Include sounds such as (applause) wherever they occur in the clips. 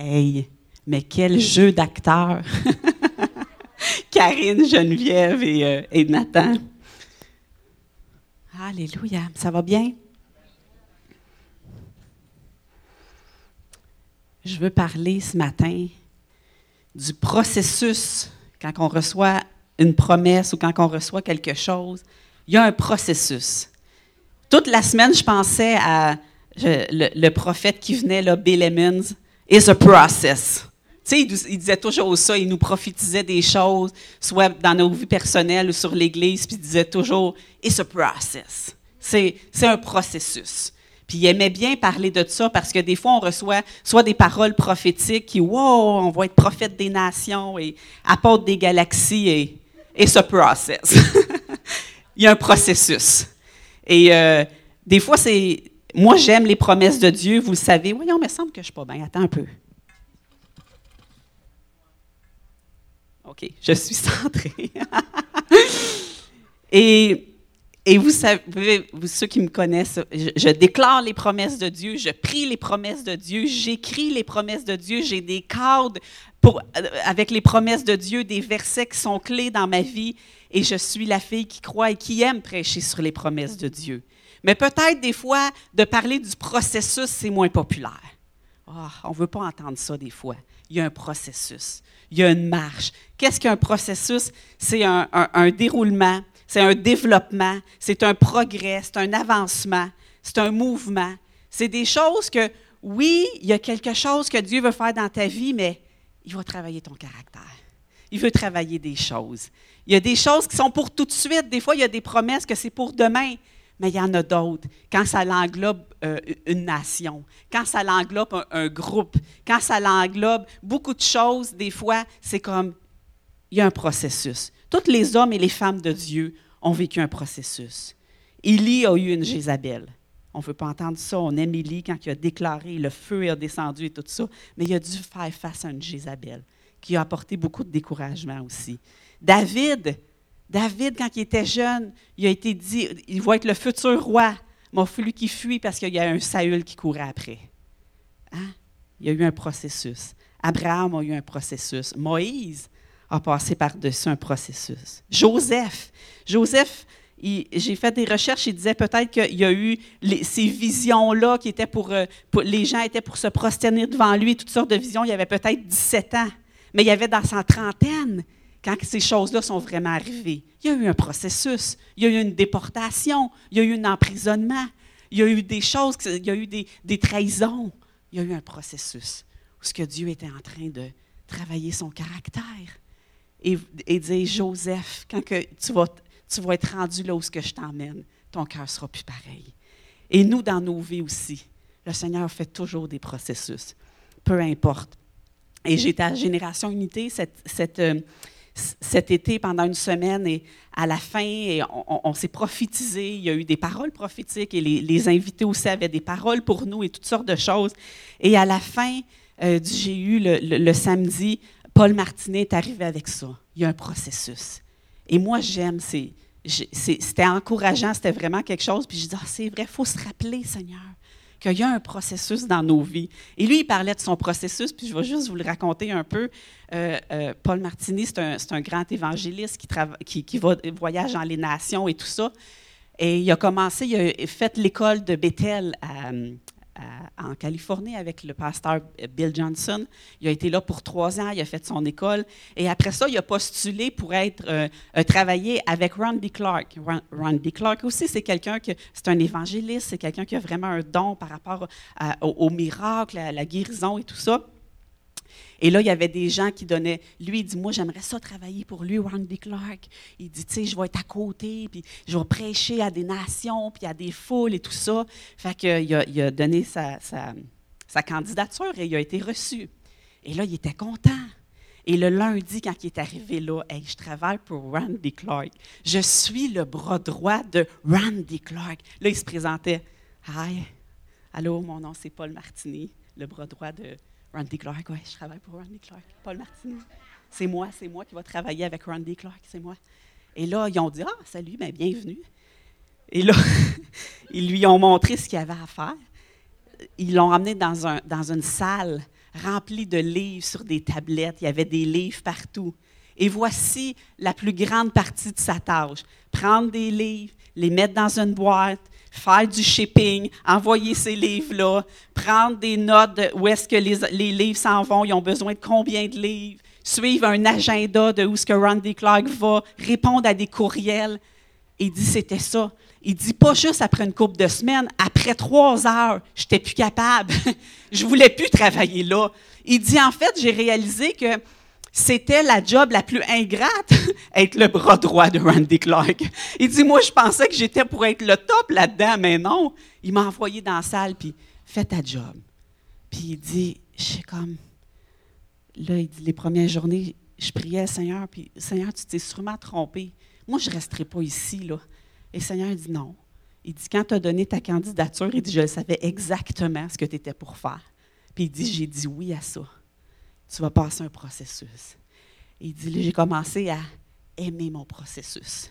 Hey, mais quel jeu d'acteurs! (laughs) Karine, Geneviève et, euh, et Nathan. Alléluia, ça va bien? Je veux parler ce matin du processus quand on reçoit une promesse ou quand on reçoit quelque chose. Il y a un processus. Toute la semaine, je pensais à le, prophète qui venait, là, Bill Emmons. It's a process. Tu sais, il, disait toujours ça, il nous prophétisait des choses, soit dans nos vies personnelles ou sur l'Église, puis il disait toujours It's a process. C'est un processus. Puis il aimait bien parler de ça parce que des fois, on reçoit soit des paroles prophétiques qui, wow, on va être prophète des nations et apôtre des galaxies et, et ce process. (laughs) il y a un processus. Et euh, des fois, c'est. Moi, j'aime les promesses de Dieu, vous le savez. Voyons, il me semble que je ne suis pas bien. Attends un peu. OK, je suis centrée. (laughs) et et vous savez, vous, ceux qui me connaissent, je, déclare les promesses de Dieu, je prie les promesses de Dieu, j'écris les promesses de Dieu, j'ai des cadres pour, avec les promesses de Dieu, des versets qui sont clés dans ma vie, et je suis la fille qui croit et qui aime prêcher sur les promesses de Dieu. Mais peut-être des fois, de parler du processus, c'est moins populaire. Oh, on ne veut pas entendre ça des fois. Il y a un processus, il y a une marche. Qu'est-ce qu'un processus? C'est un, un déroulement c'est un développement, c'est un progrès, c'est un avancement, c'est un mouvement. C'est des choses que, oui, il y a quelque chose que Dieu veut faire dans ta vie, mais il va travailler ton caractère. Il veut travailler des choses. Il y a des choses qui sont pour tout de suite. Des fois, il y a des promesses que c'est pour demain, mais il y en a d'autres. Quand ça l'englobe euh, une nation, quand ça l'englobe un, un, groupe, quand ça l'englobe beaucoup de choses, des fois, c'est comme, il y a un processus. Tous les hommes et les femmes de Dieu ont vécu un processus. Élie a eu une Jézabel. On ne veut pas entendre ça. On aime Élie quand il a déclaré le feu est descendu et tout ça. Mais il a dû faire face à une Jézabel qui a apporté beaucoup de découragement aussi. David, David, quand il était jeune, il a été dit il va être le futur roi. Mais il a fallu qu'il fuit parce qu'il y a un Saül qui courait après. Hein? Il y a eu un processus. Abraham a eu un processus. Moïse, a passé par-dessus un processus. Joseph, Joseph, j'ai fait des recherches, il disait peut-être qu'il y a eu ces visions-là qui étaient euh, pour, Les gens étaient pour se prosterner devant lui, toutes sortes de visions. Il y avait peut-être 17 ans, mais il y avait dans sa trentaine quand ces choses-là sont vraiment arrivées. Il y a eu un processus, il y a eu une déportation, il y a eu un emprisonnement, il y a eu des choses, il y a eu des, trahisons. Il y a eu un processus où ce que Dieu était en train de travailler son caractère et, et dire, Joseph, quand que tu, vas, tu vas être rendu là où ce que je t'emmène, ton cœur sera plus pareil. Et nous, dans nos vies aussi, le Seigneur fait toujours des processus, peu importe. Et j'étais à Génération Unité cette, cette, euh, cet été pendant une semaine et à la fin, on, s'est prophétisé. Il y a eu des paroles prophétiques et les, invités aussi avaient des paroles pour nous et toutes sortes de choses. Et à la fin euh, du GU, le samedi, Paul Martinet est arrivé avec ça. Il y a un processus. Et moi, j'aime, c'était encourageant, c'était vraiment quelque chose. Puis je dis, ah, c'est vrai, il faut se rappeler, Seigneur, qu'il y a un processus dans nos vies. Et lui, il parlait de son processus, puis je vais juste vous le raconter un peu. Euh, euh, Paul Martini, c'est un, grand évangéliste qui, qui, va, voyage dans les nations et tout ça. Et il a commencé, il a fait l'école de Bethel à, en Californie avec le pasteur Bill Johnson. Il a été là pour trois ans, il a fait son école. Et après ça, il a postulé pour être euh, euh, travailler avec Randy Clark. Randy Clark aussi, c'est quelqu'un que c'est un évangéliste, c'est quelqu'un qui a vraiment un don par rapport au, au, miracle, à la guérison et tout ça. Et là, il y avait des gens qui donnaient. Lui, il dit Moi, j'aimerais ça travailler pour lui, Randy Clark. Il dit Tu sais, je vais être à côté, puis je vais prêcher à des nations, puis à des foules et tout ça. Fait qu'il a, donné sa, sa, candidature et il a été reçu. Et là, il était content. Et le lundi, quand il est arrivé là, hey, je travaille pour Randy Clark. Je suis le bras droit de Randy Clark. Là, il se présentait. Hi, allô, mon nom c'est Paul Martini, le bras droit de Randy Clark, oui, je travaille pour Randy Clark. Paul Martini. C'est moi, c'est moi qui va travailler avec Randy Clark, c'est moi. Et là, ils ont dit Ah, salut, bien, bienvenue. Et là, (laughs) ils lui ont montré ce qu'il y avait à faire. Ils l'ont emmené dans, dans une salle remplis de livres sur des tablettes. Il y avait des livres partout. Et voici la plus grande partie de sa tâche. Prendre des livres, les mettre dans une boîte, faire du shipping, envoyer ces livres-là, prendre des notes de où est-ce que les, les livres s'en vont, ils ont besoin de combien de livres, suivre un agenda de où est-ce que Randy Clark va, répondre à des courriels. Il dit c'était ça. Il dit pas juste après une couple de semaines, après trois heures, je n'étais plus capable. (laughs) je voulais plus travailler là. Il dit en fait, j'ai réalisé que c'était la job la plus ingrate, (laughs) être le bras droit de Randy Clark. Il dit, moi, je pensais que j'étais pour être le top là-dedans, mais non. Il m'a envoyé dans la salle, puis fais ta job. Puis il dit, je sais comme, là, il dit, les premières journées, je priais, Seigneur, puis Seigneur, tu t'es sûrement trompé. Moi, je ne resterai pas ici, là. Et Seigneur dit non. Il dit, quand tu as donné ta candidature, il dit, je savais exactement ce que tu étais pour faire. Puis il dit, j'ai dit oui à ça tu vas passer un processus. il dit, j'ai commencé à aimer mon processus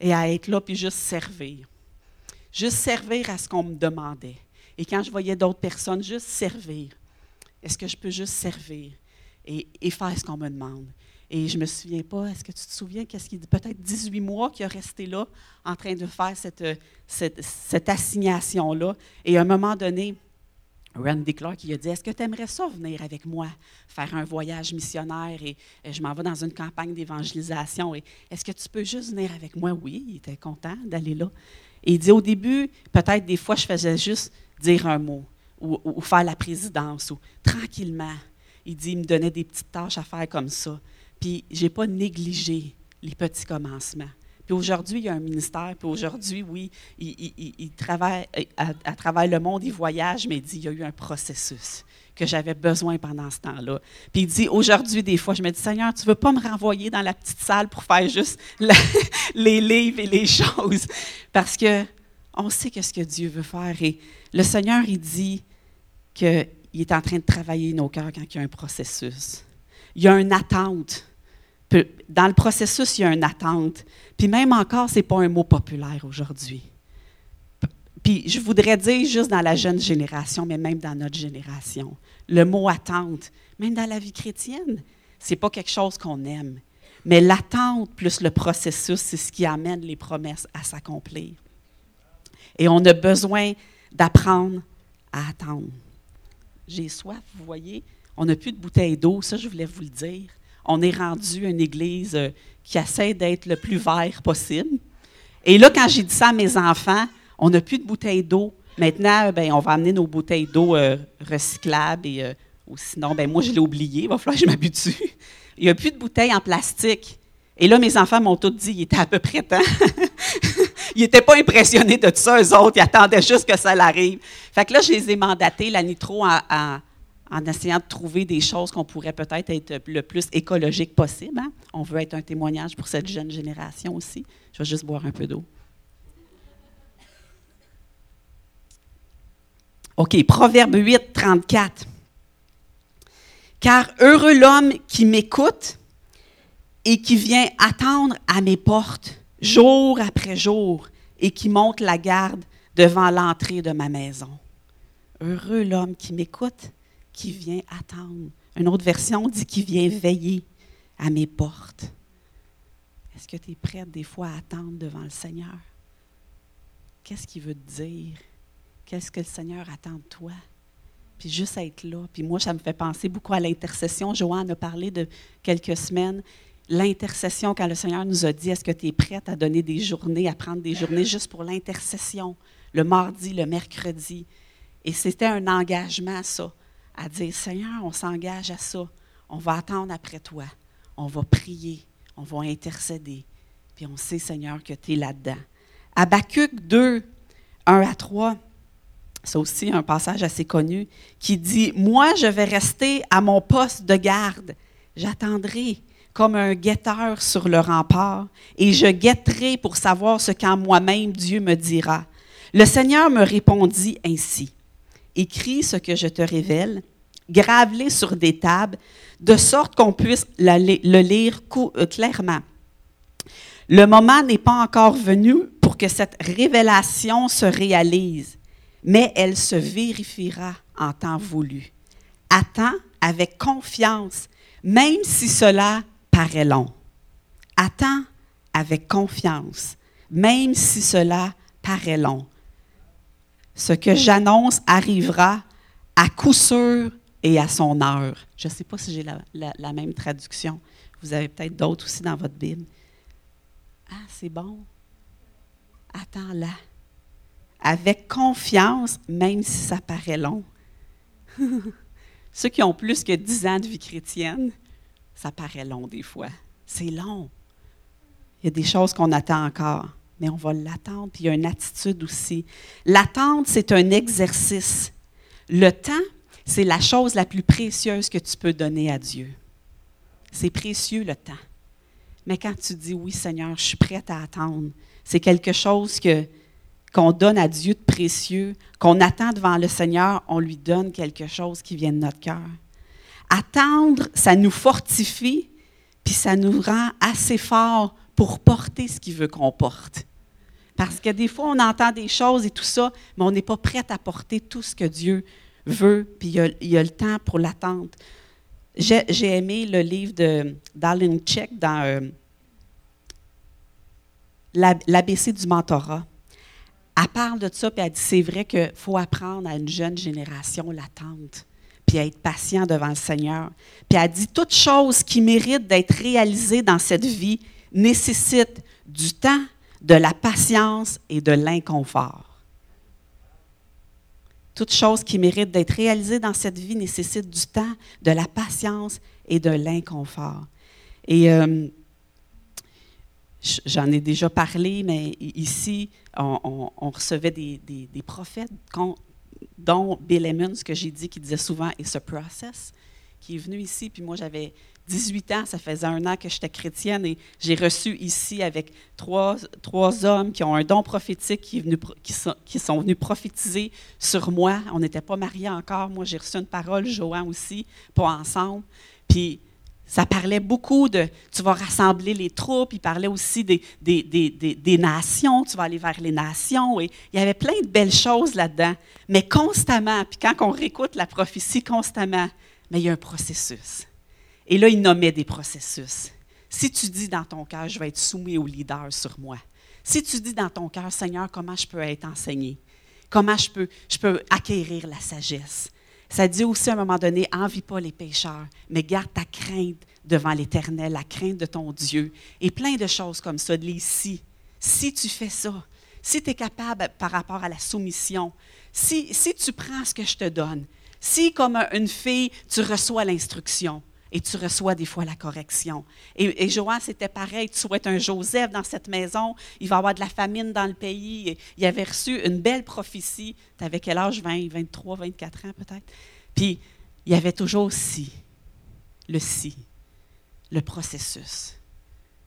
et à être là, puis juste servir. Juste servir à ce qu'on me demandait. Et quand je voyais d'autres personnes, juste servir. Est-ce que je peux juste servir et, faire ce qu'on me demande? Et je ne me souviens pas, est-ce que tu te souviens, qu'est-ce qu'il? Peut-être 18 mois qu'il a resté là en train de faire cette, cette, cette assignation-là? Et à un moment donné, Randy Clark qui a dit Est-ce que tu aimerais ça venir avec moi, faire un voyage missionnaire? Et, je m'en vais dans une campagne d'évangélisation et est-ce que tu peux juste venir avec moi? Oui, il était content d'aller là. Et il dit Au début, peut-être des fois, je faisais juste dire un mot ou, faire la présidence ou tranquillement. Il dit Il me donnait des petites tâches à faire comme ça. Puis, je n'ai pas négligé les petits commencements. Puis aujourd'hui, il y a un ministère. Puis aujourd'hui, oui, il, travaille à, travers le monde, il voyage, mais il dit il y a eu un processus que j'avais besoin pendant ce temps-là. Puis il dit aujourd'hui, des fois, je me dis Seigneur, tu ne veux pas me renvoyer dans la petite salle pour faire juste (laughs) les livres et les choses, parce que on sait qu'est-ce que Dieu veut faire. Et le Seigneur, il dit qu'il est en train de travailler nos cœurs quand il y a un processus. Il y a une attente dans le processus, il y a une attente. Puis même encore, ce n'est pas un mot populaire aujourd'hui. Puis je voudrais dire juste dans la jeune génération, mais même dans notre génération, le mot attente, même dans la vie chrétienne, ce n'est pas quelque chose qu'on aime. Mais l'attente plus le processus, c'est ce qui amène les promesses à s'accomplir. Et on a besoin d'apprendre à attendre. J'ai soif, vous voyez. On n'a plus de bouteille d'eau, ça je voulais vous le dire on est rendu une église euh, qui essaie d'être le plus vert possible. Et là, quand j'ai dit ça à mes enfants, on n'a plus de bouteilles d'eau. Maintenant, ben, on va amener nos bouteilles d'eau euh, recyclables et euh, sinon, ben, moi, je l'ai oublié. Il va falloir que je m'habitue. Il n'y a plus de bouteilles en plastique. Et là, mes enfants m'ont tous dit, il était à peu près temps. (laughs) ils n'étaient pas impressionnés de tout ça, eux autres. Ils attendaient juste que ça l'arrive. Fait que là, je les ai mandatés, la nitro, en, en essayant de trouver des choses qu'on pourrait peut-être être le plus écologique possible. Hein. On veut être un témoignage pour cette jeune génération aussi. Je vais juste boire un peu d'eau. OK, Proverbe 8, 34. Car heureux l'homme qui m'écoute et qui vient attendre à mes portes jour après jour et qui monte la garde devant l'entrée de ma maison. Heureux l'homme qui m'écoute qui vient attendre. Une autre version dit qui vient veiller à mes portes. Est-ce que tu es prête des fois à attendre devant le Seigneur? Qu'est-ce qu'il veut te dire? Qu'est-ce que le Seigneur attend de toi? Puis juste être là. Puis moi, ça me fait penser beaucoup à l'intercession. Joanne a parlé de quelques semaines. L'intercession, quand le Seigneur nous a dit, est-ce que tu es prête à donner des journées, à prendre des journées juste pour l'intercession, le mardi, le mercredi. Et c'était un engagement, ça à dire, Seigneur, on s'engage à ça. On va attendre après toi. On va prier. On va intercéder. Puis on sait, Seigneur, que tu es là-dedans. Habacuc 2, 1 à 3, c'est aussi un passage assez connu, qui dit, Moi, je vais rester à mon poste de garde. J'attendrai comme un guetteur sur le rempart, et je guetterai pour savoir ce qu'en moi-même Dieu me dira. Le Seigneur me répondit ainsi écris ce que je te révèle, grave-les sur des tables, de sorte qu'on puisse le lire euh, clairement. Le moment n'est pas encore venu pour que cette révélation se réalise, mais elle se vérifiera en temps voulu. Attends avec confiance, même si cela paraît long. Attends avec confiance, même si cela paraît long. Ce que j'annonce arrivera à coup sûr et à son heure. Je ne sais pas si j'ai la, même traduction. Vous avez peut-être d'autres aussi dans votre Bible. Ah, c'est bon. Attends-la. Avec confiance, même si ça paraît long. (laughs) Ceux qui ont plus que 10 ans de vie chrétienne, ça paraît long des fois. C'est long. Il y a des choses qu'on attend encore, mais on va l'attendre, puis il y a une attitude aussi. L'attente, c'est un exercice. Le temps, c'est la chose la plus précieuse que tu peux donner à Dieu. C'est précieux le temps. Mais quand tu dis oui, Seigneur, je suis prête à attendre, c'est quelque chose que, qu'on donne à Dieu de précieux, qu'on attend devant le Seigneur, on lui donne quelque chose qui vient de notre cœur. Attendre, ça nous fortifie, puis ça nous rend assez forts pour porter ce qu'il veut qu'on porte. Parce que des fois, on entend des choses et tout ça, mais on n'est pas prêt à porter tout ce que Dieu veut, puis il y a, le temps pour l'attente. J'ai aimé le livre de Darlene Check dans euh, l'ABC du mentorat. Elle parle de ça, puis elle dit c'est vrai qu'il faut apprendre à une jeune génération l'attente, puis à être patient devant le Seigneur. Puis elle dit toute chose qui mérite d'être réalisée dans cette vie nécessite du temps, de la patience et de l'inconfort. Toute chose qui mérite d'être réalisée dans cette vie nécessite du temps, de la patience et de l'inconfort. Et euh, j'en ai déjà parlé, mais ici, on, recevait des, prophètes, dont Bill Emmons, que j'ai dit, qui disait souvent « it's a process », qui est venu ici, puis moi j'avais 18 ans, ça faisait un an que j'étais chrétienne et j'ai reçu ici avec trois, trois hommes qui ont un don prophétique qui, sont, venus prophétiser sur moi. On n'était pas mariés encore. Moi, j'ai reçu une parole, Johan aussi, pas ensemble. Puis ça parlait beaucoup de tu vas rassembler les troupes, il parlait aussi des, nations, tu vas aller vers les nations. Et il y avait plein de belles choses là-dedans. Mais constamment, puis quand on réécoute la prophétie constamment, mais il y a un processus. Et là, il nommait des processus. Si tu dis dans ton cœur, je vais être soumis au leader sur moi. Si tu dis dans ton cœur, Seigneur, comment je peux être enseigné? Comment je peux, acquérir la sagesse? Ça dit aussi à un moment donné, envie pas les pécheurs, mais garde ta crainte devant l'Éternel, la crainte de ton Dieu. Et plein de choses comme ça, les si. Si tu fais ça, si tu es capable par rapport à la soumission, si, si tu prends ce que je te donne, si comme une fille, tu reçois l'instruction, et tu reçois des fois la correction. Et, et Johan, c'était pareil. Tu souhaites un Joseph dans cette maison. Il va y avoir de la famine dans le pays. il avait reçu une belle prophétie. Tu avais quel âge? 20, 23, 24 ans peut-être. Puis, il y avait toujours si, le si, le processus.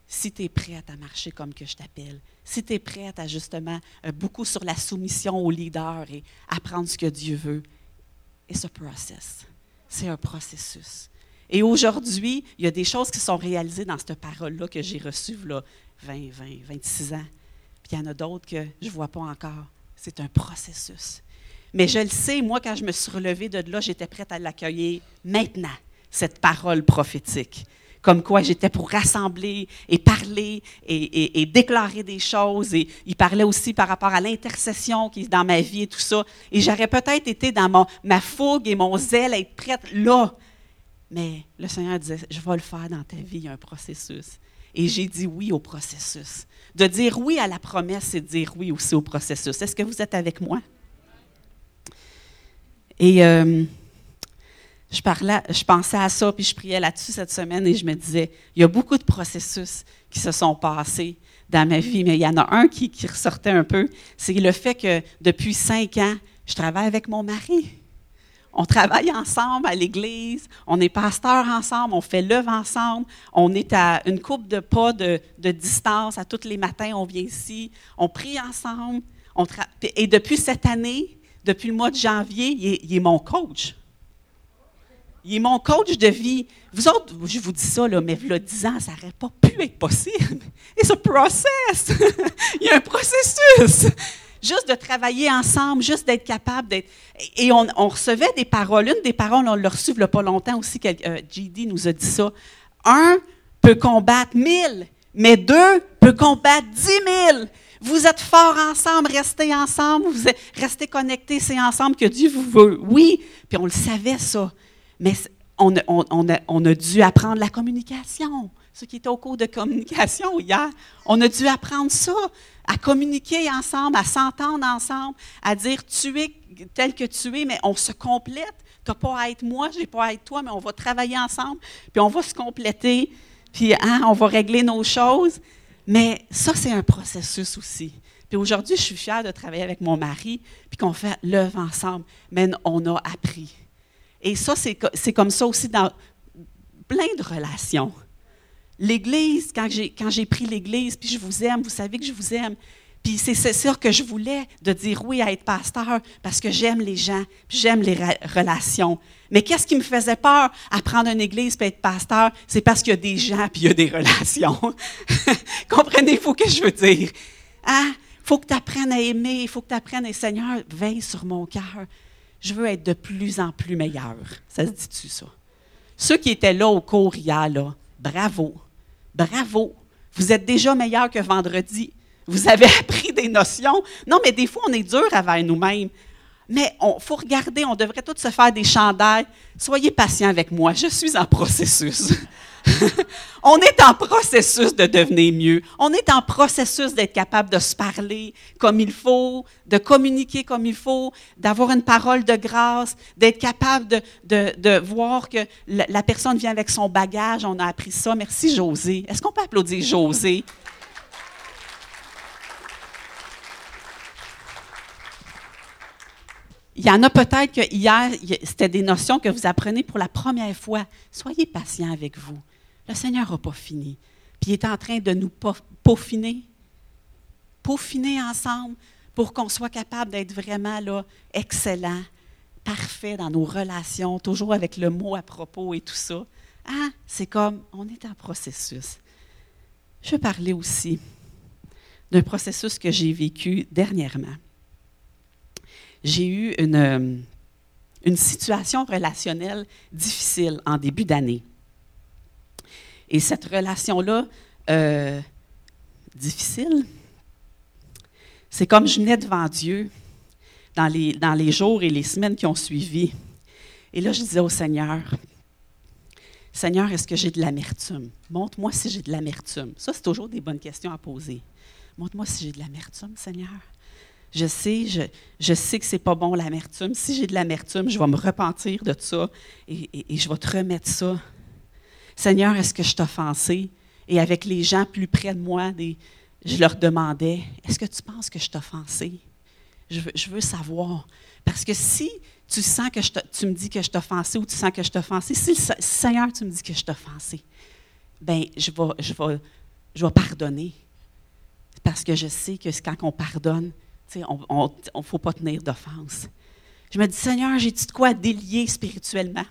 Si tu es prête à marcher comme que je t'appelle, si tu es prête à justement euh, beaucoup sur la soumission au leader et apprendre ce que Dieu veut, et ce process, c'est un processus. Et aujourd'hui, il y a des choses qui sont réalisées dans cette parole-là que j'ai reçue là, 20, 20, 26 ans. Puis il y en a d'autres que je ne vois pas encore. C'est un processus. Mais je le sais, moi, quand je me suis relevée de là, j'étais prête à l'accueillir maintenant, cette parole prophétique. Comme quoi j'étais pour rassembler et parler et, déclarer des choses. Et il parlait aussi par rapport à l'intercession qui est dans ma vie et tout ça. Et j'aurais peut-être été dans mon, ma fougue et mon zèle à être prête là mais le Seigneur disait, je vais le faire dans ta vie, il y a un processus. Et j'ai dit oui au processus. De dire oui à la promesse, c'est dire oui aussi au processus. Est-ce que vous êtes avec moi? Et euh, je, pensais à ça, puis je priais là-dessus cette semaine et je me disais, il y a beaucoup de processus qui se sont passés dans ma vie, mais il y en a un qui ressortait un peu, c'est le fait que depuis cinq ans, je travaille avec mon mari. On travaille ensemble à l'église, on est pasteur ensemble, on fait l'œuvre ensemble, on est à une coupe de pas de, distance, à tous les matins, on vient ici, on prie ensemble. et depuis cette année, depuis le mois de janvier, il est, mon coach. Il est mon coach de vie. Vous autres, je vous dis ça, là, mais a 10 ans, ça n'aurait pas pu être possible. (laughs) Et ce process, (laughs) il y a un processus. Juste de travailler ensemble, juste d'être capable d'être. Et on, recevait des paroles. Une des paroles, on l'a reçue il n'y a pas longtemps aussi, euh, JD nous a dit ça. Un peut combattre mille, mais deux peut combattre dix mille. Vous êtes forts ensemble, restez ensemble, vous restez connectés, c'est ensemble que Dieu vous veut. Oui, puis on le savait ça. Mais on a, dû apprendre la communication. Ceux qui étaient au cours de communication hier, on a dû apprendre ça, à communiquer ensemble, à s'entendre ensemble, à dire tu es tel que tu es, mais on se complète. Tu n'as pas à être moi, je n'ai pas à être toi, mais on va travailler ensemble, puis on va se compléter, puis hein, on va régler nos choses. Mais ça, c'est un processus aussi. Puis aujourd'hui, je suis fière de travailler avec mon mari, puis qu'on fait l'œuvre ensemble. Mais on a appris. Et ça, c'est comme ça aussi dans plein de relations. L'Église, quand j'ai pris l'Église, puis je vous aime, vous savez que je vous aime. Puis c'est ça que je voulais, de dire oui à être pasteur, parce que j'aime les gens, j'aime les relations. Mais qu'est-ce qui me faisait peur? À prendre une église et être pasteur? C'est parce qu'il y a des gens puis il y a des relations. (laughs) Comprenez-vous ce que je veux dire? Hein? faut que tu apprennes à aimer, il faut que tu apprennes à Seigneur, veille sur mon cœur. Je veux être de plus en plus meilleur. Ça se dit-tu, ça? Ceux qui étaient là au cours là, bravo. Bravo. Vous êtes déjà meilleur que vendredi. Vous avez (laughs) appris des notions. Non, mais des fois, on est dur avec nous-mêmes. Mais il faut regarder, on devrait tous se faire des chandails. Soyez patients avec moi, je suis en processus. (laughs) (laughs) on est en processus de devenir mieux. On est en processus d'être capable de se parler comme il faut, de communiquer comme il faut, d'avoir une parole de grâce, d'être capable de, voir que la, personne vient avec son bagage. On a appris ça. Merci, José. Est-ce qu'on peut applaudir José? Il y en a peut-être que hier, c'était des notions que vous apprenez pour la première fois. Soyez patient avec vous. Le Seigneur n'a pas fini. Puis il est en train de nous peaufiner, peaufiner ensemble pour qu'on soit capable d'être vraiment là, excellent, parfait dans nos relations, toujours avec le mot à propos et tout ça. Ah, c'est comme, on est en processus. Je veux parler aussi d'un processus que j'ai vécu dernièrement j'ai eu euh, une, situation relationnelle difficile en début d'année. Et cette relation-là, euh, difficile, c'est comme je venais devant Dieu dans les, dans les jours et les semaines qui ont suivi. Et là, je disais au Seigneur, Seigneur, est-ce que j'ai de l'amertume? Montre-moi si j'ai de l'amertume. Ça, c'est toujours des bonnes questions à poser. Montre-moi si j'ai de l'amertume, Seigneur. Je sais, je, je sais que c'est pas bon l'amertume. Si j'ai de l'amertume, je vais me repentir de ça et, je vais te remettre ça. Seigneur, est-ce que je t'ai offensé? Et avec les gens plus près de moi, je leur demandais, est-ce que tu penses que je t'ai offensé? Je veux, je veux, savoir. Parce que si tu sens que tu me dis que je t'ai offensé ou tu sens que je t'ai offensé, si, Seigneur, tu me dis que je t'ai offensé, ben je vais, je, vais, je vais pardonner. Parce que je sais que quand on pardonne, on ne faut pas tenir d'offense. Je me dis, Seigneur, j'ai-tu de quoi délier spirituellement?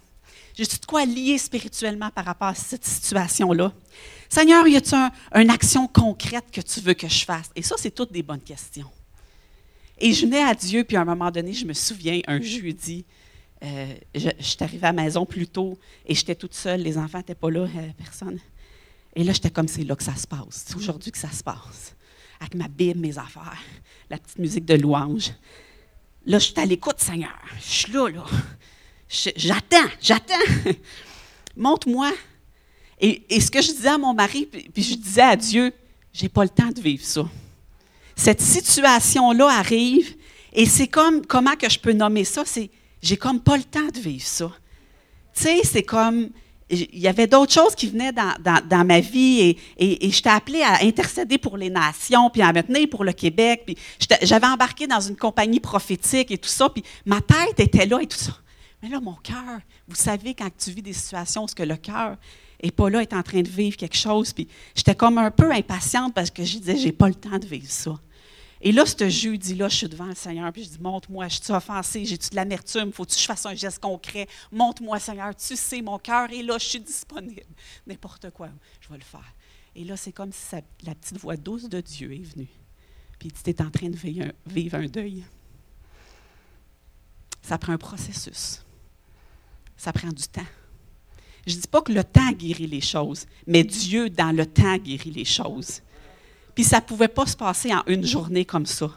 J'ai-tu de quoi lier spirituellement par rapport à cette situation-là? Seigneur, y a-t-il une action concrète que tu veux que je fasse? Et ça, c'est toutes des bonnes questions. Et je venais à Dieu, puis à un moment donné, je me souviens, un jeudi, euh, je, suis arrivée à la maison plus tôt et j'étais toute seule, les enfants n'étaient pas là, euh, personne. Et là, j'étais comme, c'est là que ça se passe. C'est aujourd'hui que ça se passe avec ma Bible, mes affaires, la petite musique de louange. Là, je suis à l'écoute, Seigneur. Je suis là, là. J'attends, j'attends. (laughs) Montre-moi. Et, ce que je disais à mon mari, puis, je disais à Dieu, j'ai pas le temps de vivre ça. Cette situation-là arrive, et c'est comme, comment que je peux nommer ça? C'est, j'ai comme pas le temps de vivre ça. Tu sais, c'est comme, il y avait d'autres choses qui venaient dans, ma vie et, et, je t'ai appelé à intercéder pour les nations, puis à me tenir pour le Québec. Puis j'avais embarqué dans une compagnie prophétique et tout ça, puis ma tête était là et tout ça. Mais là, mon cœur, vous savez, quand tu vis des situations où que le cœur n'est pas là, est en train de vivre quelque chose, puis j'étais comme un peu impatiente parce que je disais, j'ai pas le temps de vivre ça. Et là, ce jeudi-là, je suis devant le Seigneur, puis je dis Montre-moi, je suis offensé, j'ai-tu de l'amertume, faut-tu que je fasse un geste concret? Montre-moi, Seigneur, tu sais, mon cœur est là, je suis disponible. (laughs) N'importe quoi, je vais le faire. Et là, c'est comme si la petite voix douce de Dieu est venue. puis tu es en train de vivre un, deuil. Ça prend un processus. Ça prend du temps. Je ne dis pas que le temps guérit les choses, mais Dieu, dans le temps, guérit les choses. Puis ça ne pouvait pas se passer en une journée comme ça.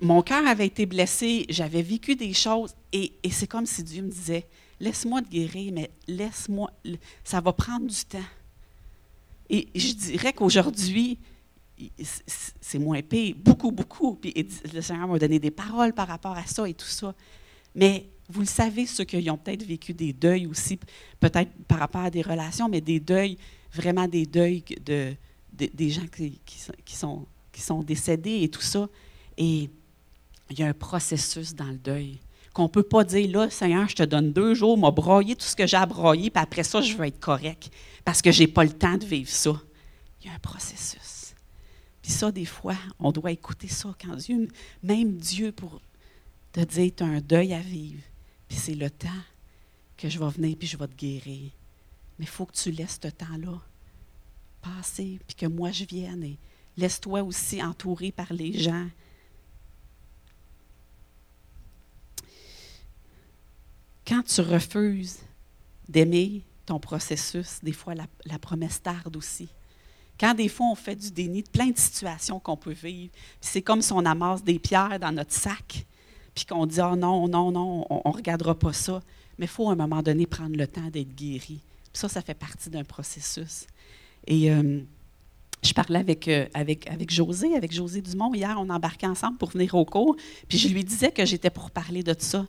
Mon cœur avait été blessé, j'avais vécu des choses, et, c'est comme si Dieu me disait, laisse-moi te guérir, mais laisse-moi, ça va prendre du temps. Et je dirais qu'aujourd'hui, c'est moins pire, beaucoup, beaucoup. Puis le Seigneur m'a donné des paroles par rapport à ça et tout ça. Mais vous le savez, ceux qui ont peut-être vécu des deuils aussi, peut-être par rapport à des relations, mais des deuils, vraiment des deuils de, des gens qui, sont, qui sont décédés et tout ça. Et il y a un processus dans le deuil qu'on ne peut pas dire, là, Seigneur, je te donne deux jours, m'a broyé tout ce que j'ai à broyer, puis après ça, je veux être correct, parce que je n'ai pas le temps de vivre ça. Il y a un processus. Puis ça, des fois, on doit écouter ça quand Dieu, même Dieu, pour te dire, tu as un deuil à vivre, puis c'est le temps que je vais venir, puis je vais te guérir. Mais il faut que tu laisses ce temps-là passer, puis que moi, je vienne. Et laisse-toi aussi entourer par les gens quand tu refuses d'aimer ton processus, des fois la, promesse tarde aussi. Quand des fois on fait du déni de plein de situations qu'on peut vivre, c'est comme si on amasse des pierres dans notre sac, puis qu'on dit oh non, non, non, on ne regardera pas ça. Mais il faut à un moment donné prendre le temps d'être guéri. ça, ça fait partie d'un processus. Et euh, je parlais avec, euh, avec, avec José, avec José Dumont. Hier, on embarquait ensemble pour venir au cours. Puis je lui disais que j'étais pour parler de ça.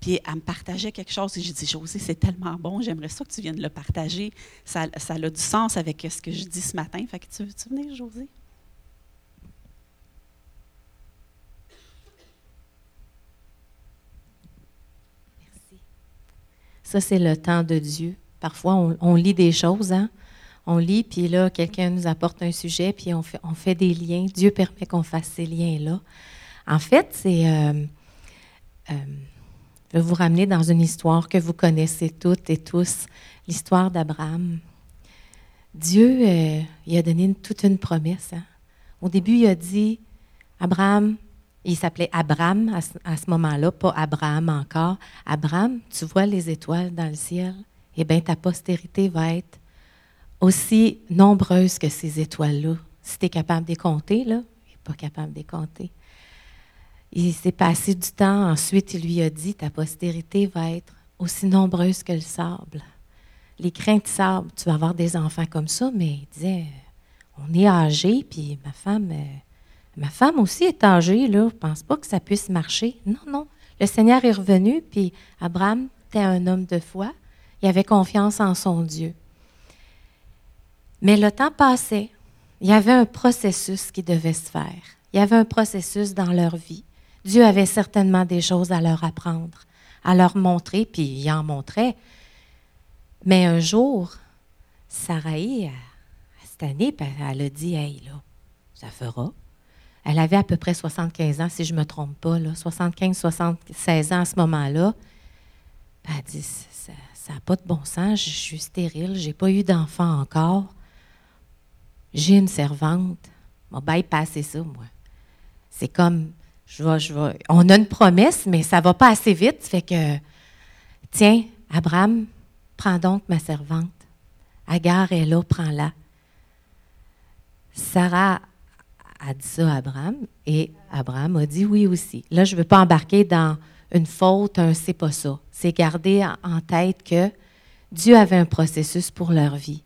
Puis elle me partageait quelque chose et j'ai dit, José, c'est tellement bon, j'aimerais ça que tu viennes le partager. Ça, ça, a du sens avec ce que je dis ce matin. Fait que tu veux-tu venir, José? Ça, c'est le temps de Dieu. Parfois, on, lit des choses, hein? On lit, puis là, quelqu'un nous apporte un sujet, puis on fait, des liens. Dieu permet qu'on fasse ces liens-là. En fait, c'est... Euh, euh, je vais vous ramener dans une histoire que vous connaissez toutes et tous, l'histoire d'Abraham. Dieu, euh, il a donné toute une promesse. Hein. Au début, il a dit, Abraham, il s'appelait Abraham à ce, moment-là, pas Abraham encore. Abraham, tu vois les étoiles dans le ciel? Eh bien, ta postérité va être aussi nombreuse que ces étoiles-là. Si tu es capable de les compter, là, il n'est pas capable de les compter. Il s'est passé du temps. Ensuite, il lui a dit, ta postérité va être aussi nombreuse que le sable. Les grains de sable, tu vas avoir des enfants comme ça, mais il disait, on est âgé, puis ma femme, euh, ma femme aussi est âgée, là. Je pense pas que ça puisse marcher. Non, non. Le Seigneur est revenu, puis Abraham était un homme de foi. Il avait confiance en son Dieu. Mais le temps passait. Il y avait un processus qui devait se faire. Il y avait un processus dans leur vie. Dieu avait certainement des choses à leur apprendre, à leur montrer, puis il en montrait. Mais un jour, Sarai, cette année, elle a dit Hey, là, ça fera. Elle avait à peu près 75 ans, si je ne me trompe pas, 75, 76 ans à ce moment-là. Elle a dit Ça n'a pas de bon sens, je suis stérile, je n'ai pas eu d'enfant encore. J'ai une servante. On va bypasser ça, moi. C'est comme on a une promesse, mais ça ne va pas assez vite. Fait que, tiens, Abraham, prends donc ma servante. Agar est là, prends-la. Sarah a dit ça à Abraham et Abraham a dit oui aussi. Là, je ne veux pas embarquer dans une faute, un c'est pas ça. C'est garder en tête que Dieu avait un processus pour leur vie.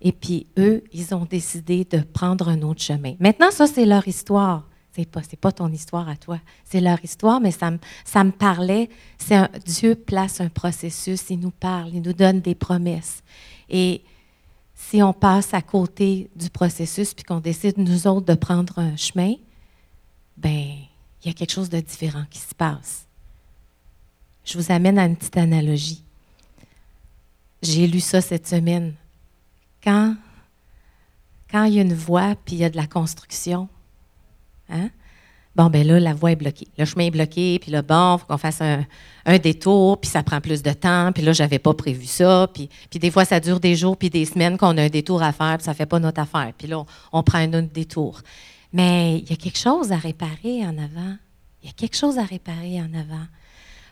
Et puis eux, ils ont décidé de prendre un autre chemin. Maintenant, ça, c'est leur histoire. C'est pas, pas ton histoire à toi. C'est leur histoire, mais ça me, ça me parlait. C'est Dieu place un processus, il nous parle, il nous donne des promesses. Et si on passe à côté du processus puis qu'on décide, nous autres, de prendre un chemin, ben il y a quelque chose de différent qui se passe. Je vous amène à une petite analogie. J'ai lu ça cette semaine. Quand, quand il y a une voie puis il y a de la construction, Hein? Bon, ben là, la voie est bloquée. Le chemin est bloqué, puis là, bon, il faut qu'on fasse un, détour, puis ça prend plus de temps, puis là, je n'avais pas prévu ça, puis, des fois, ça dure des jours, puis des semaines qu'on a un détour à faire, puis ça fait pas notre affaire. Puis là, on, prend un autre détour. Mais il y a quelque chose à réparer en avant. Il y a quelque chose à réparer en avant.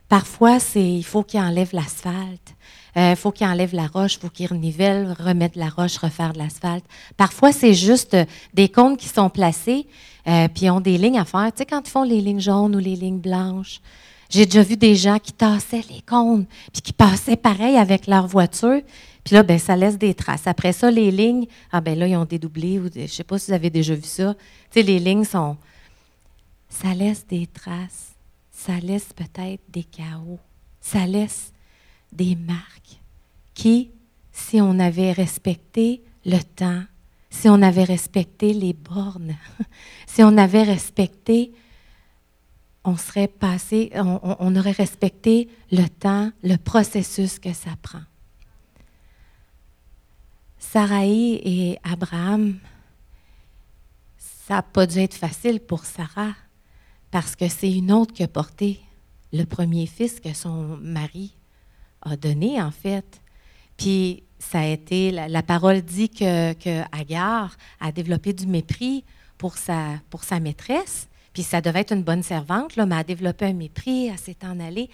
Parfois, c'est il faut qu'il enlève l'asphalte. Euh, faut qu'il enlève la roche, faut qu'il renivelle, remettre la roche, refaire de l'asphalte. Parfois, c'est juste des cônes qui sont placés, euh, puis ont des lignes à faire. Tu sais, quand ils font les lignes jaunes ou les lignes blanches, j'ai déjà vu des gens qui tassaient les cônes, puis qui passaient pareil avec leur voiture. Puis là, ben, ça laisse des traces. Après ça, les lignes, ah ben là, ils ont dédoublé. Ou je ne sais pas si vous avez déjà vu ça. Tu sais, les lignes sont. Ça laisse des traces. Ça laisse peut-être des chaos. Ça laisse des marques qui, si on avait respecté le temps, si on avait respecté les bornes, (laughs) si on avait respecté on serait passé, on, aurait respecté le temps, le processus que ça prend. Sarai et Abraham, ça n'a pas dû être facile pour Sarah, parce que c'est une autre qui a porté le premier fils que son mari a donné, en fait. Puis ça a été, la, parole dit que, que, Agar a développé du mépris pour sa, maîtresse. Puis ça devait être une bonne servante, là, mais a développé un mépris, elle s'est en allée.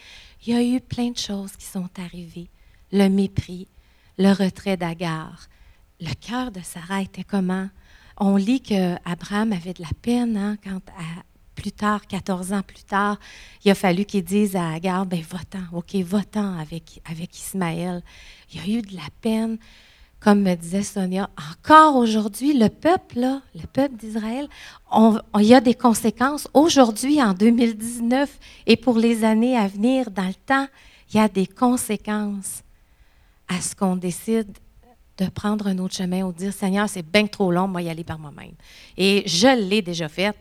Il y a eu plein de choses qui sont arrivées. Le mépris, le retrait d'Agar. Le cœur de Sarah était comment? On lit qu'Abraham avait de la peine hein, quand, plus tard, 14 ans plus tard, il a fallu qu'il dise à Agar, ben va-t'en, OK, va-t'en avec, Ismaël. Il y a eu de la peine comme me disait Sonia, encore aujourd'hui, le peuple, le peuple d'Israël, il y a des conséquences. Aujourd'hui, en 2019 et pour les années à venir, dans le temps, il y a des conséquences à ce qu'on décide de prendre un autre chemin ou de dire Seigneur, c'est bien trop long, moi y aller par moi-même. Et je l'ai déjà fait.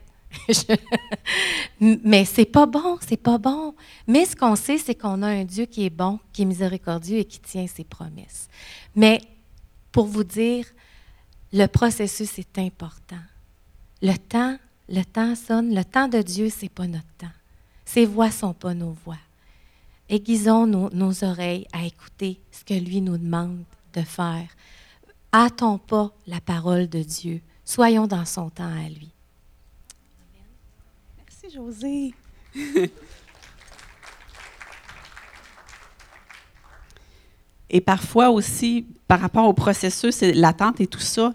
(laughs) Mais c'est pas bon, c'est pas bon. Mais ce qu'on sait, c'est qu'on a un Dieu qui est bon, qui est miséricordieux et qui tient ses promesses. Mais pour vous dire, le processus est important. Le temps, le temps sonne. Le temps de Dieu, c'est pas notre temps. Ses voix sont pas nos voix. Aiguisons nos, nos oreilles à écouter ce que lui nous demande de faire. Hâtons pas la parole de Dieu. Soyons dans son temps à lui. Merci, José. (laughs) Et parfois aussi, par rapport au processus, l'attente et tout ça,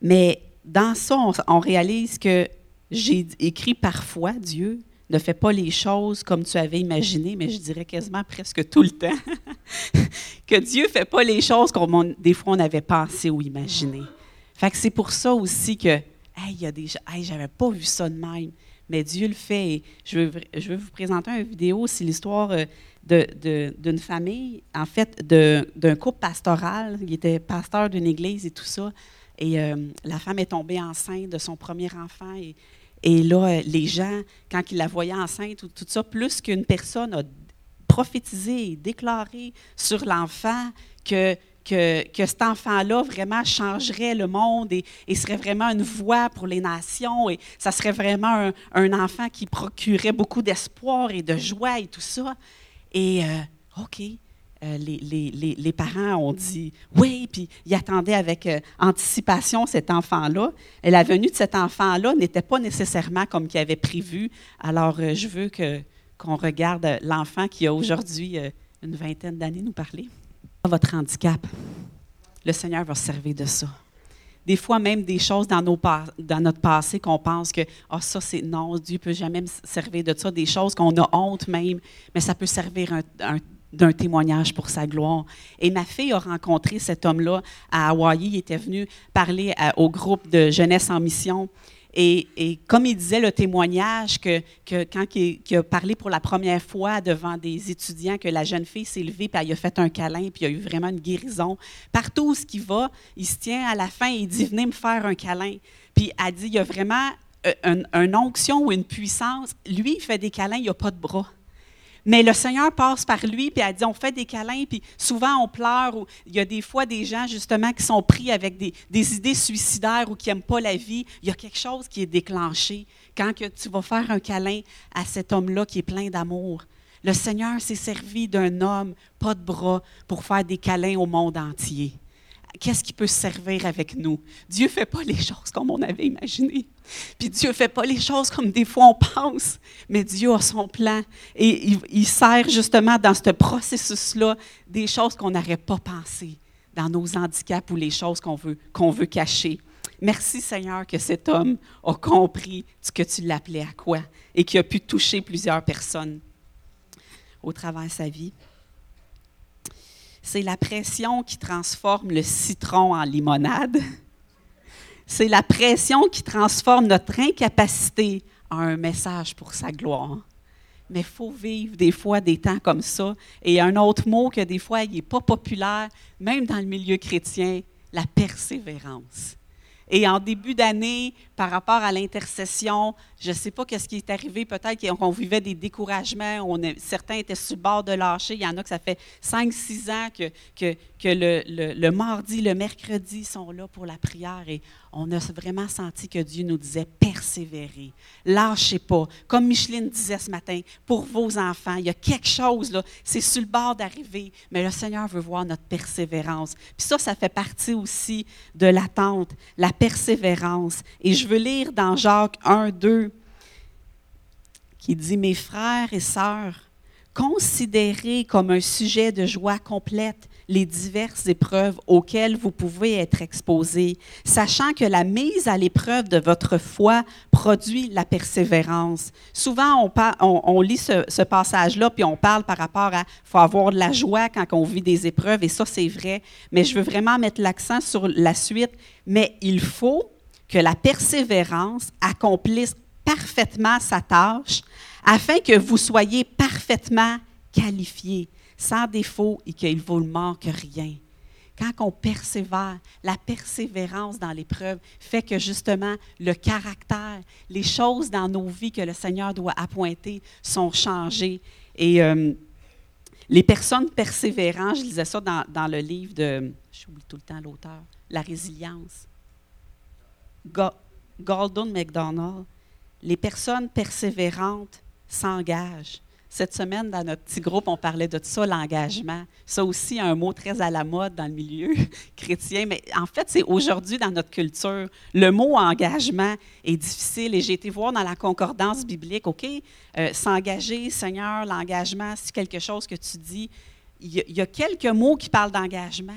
mais dans ça, on, réalise que j'ai écrit parfois, Dieu ne fait pas les choses comme tu avais imaginé, mais je dirais quasiment presque tout le temps, (laughs) que Dieu ne fait pas les choses comme des fois on avait pensé ou imaginé. Fait que c'est pour ça aussi que, hey, il y a des, hey, j'avais pas vu ça de même, mais Dieu le fait. Je veux, je veux vous présenter une vidéo, c'est l'histoire euh, d'une famille, en fait, d'un couple pastoral. Il était pasteur d'une église et tout ça. Et euh, la femme est tombée enceinte de son premier enfant. Et, là, euh, les gens, quand ils la voyaient enceinte, tout, tout ça, plus qu'une personne a prophétisé déclaré sur l'enfant que, que, cet enfant-là vraiment changerait le monde et, serait vraiment une voix pour les nations et ça serait vraiment un, enfant qui procurait beaucoup d'espoir et de joie et tout ça. Et euh, OK, euh, les, parents ont dit oui, puis ils attendaient avec euh, anticipation cet enfant-là. Et la venue de cet enfant-là n'était pas nécessairement comme qu'il avait prévu. Alors, je veux qu'on regarde l'enfant qui a aujourd'hui une vingtaine d'années nous parler. Votre handicap, le Seigneur va se servir de ça des fois même des choses dans, nos, dans notre passé qu'on pense que oh, ça c'est non, Dieu peut jamais me servir de ça, des choses qu'on a honte même, mais ça peut servir d'un témoignage pour sa gloire. Et ma fille a rencontré cet homme-là à Hawaï, il était venu parler au groupe de jeunesse en mission. Et, comme il disait le témoignage, que, quand il, a parlé pour la première fois devant des étudiants, que la jeune fille s'est levée, puis elle a fait un câlin, puis il a eu vraiment une guérison. Partout où ce va, il se tient à la fin et il dit Venez me faire un câlin. Puis elle dit Il y a vraiment une, une onction ou une puissance. Lui, il fait des câlins, il n'y a pas de bras. Mais le Seigneur passe par lui, puis elle dit, on fait des câlins, puis souvent on pleure. Ou il y a des fois des gens, justement, qui sont pris avec des, idées suicidaires ou qui n'aiment pas la vie. Il y a quelque chose qui est déclenché quand que tu vas faire un câlin à cet homme-là qui est plein d'amour. Le Seigneur s'est servi d'un homme, pas de bras, pour faire des câlins au monde entier. Qu'est-ce qui peut servir avec nous? Dieu ne fait pas les choses comme on avait imaginé. Puis Dieu ne fait pas les choses comme des fois on pense, mais Dieu a son plan et il, sert justement dans ce processus-là des choses qu'on n'aurait pas pensées dans nos handicaps ou les choses qu'on veut, qu'on veut cacher. Merci Seigneur que cet homme a compris ce que tu l'appelais à quoi et qu'il a pu toucher plusieurs personnes au travers de sa vie. C'est la pression qui transforme le citron en limonade. C'est la pression qui transforme notre incapacité en un message pour sa gloire. Mais il faut vivre des fois des temps comme ça. Et un autre mot que des fois il n'est pas populaire, même dans le milieu chrétien, la persévérance. Et en début d'année, par rapport à l'intercession, je ne sais pas qu'est-ce qui est arrivé. Peut-être qu'on vivait des découragements. Certains étaient sur le bord de lâcher. Il y en a que ça fait 5-6 ans que, le, mardi, le mercredi sont là pour la prière. On a vraiment senti que Dieu nous disait persévérer. Lâchez pas. Comme Micheline disait ce matin, pour vos enfants, il y a quelque chose, là. C'est sur le bord d'arriver. Mais le Seigneur veut voir notre persévérance. Puis ça, ça fait partie aussi de l'attente, la persévérance. Et je veux lire dans Jacques 1, 2, qui dit Mes frères et sœurs, considérez comme un sujet de joie complète les diverses épreuves auxquelles vous pouvez être exposés, sachant que la mise à l'épreuve de votre foi produit la persévérance. Souvent, on, lit ce, ce passage-là, puis on parle par rapport à faut avoir de la joie quand on vit des épreuves, et ça, c'est vrai, mais je veux vraiment mettre l'accent sur la suite. Mais il faut que la persévérance accomplisse parfaitement sa tâche afin que vous soyez parfaitement qualifiés, sans défaut et qu'il ne vous manque rien. Quand on persévère, la persévérance dans l'épreuve fait que justement le caractère, les choses dans nos vies que le Seigneur doit appointer sont changées. Et euh, les personnes persévérantes, je lisais ça dans, dans le livre de, j'oublie tout le temps l'auteur, La résilience. Gordon McDonald, les personnes persévérantes s'engagent. Cette semaine, dans notre petit groupe, on parlait de ça, l'engagement. Ça aussi, un mot très à la mode dans le milieu (laughs) chrétien. Mais en fait, c'est aujourd'hui dans notre culture. Le mot engagement est difficile. Et j'ai été voir dans la concordance biblique, OK, euh, s'engager, Seigneur, l'engagement, c'est quelque chose que tu dis. Il y, y a quelques mots qui parlent d'engagement,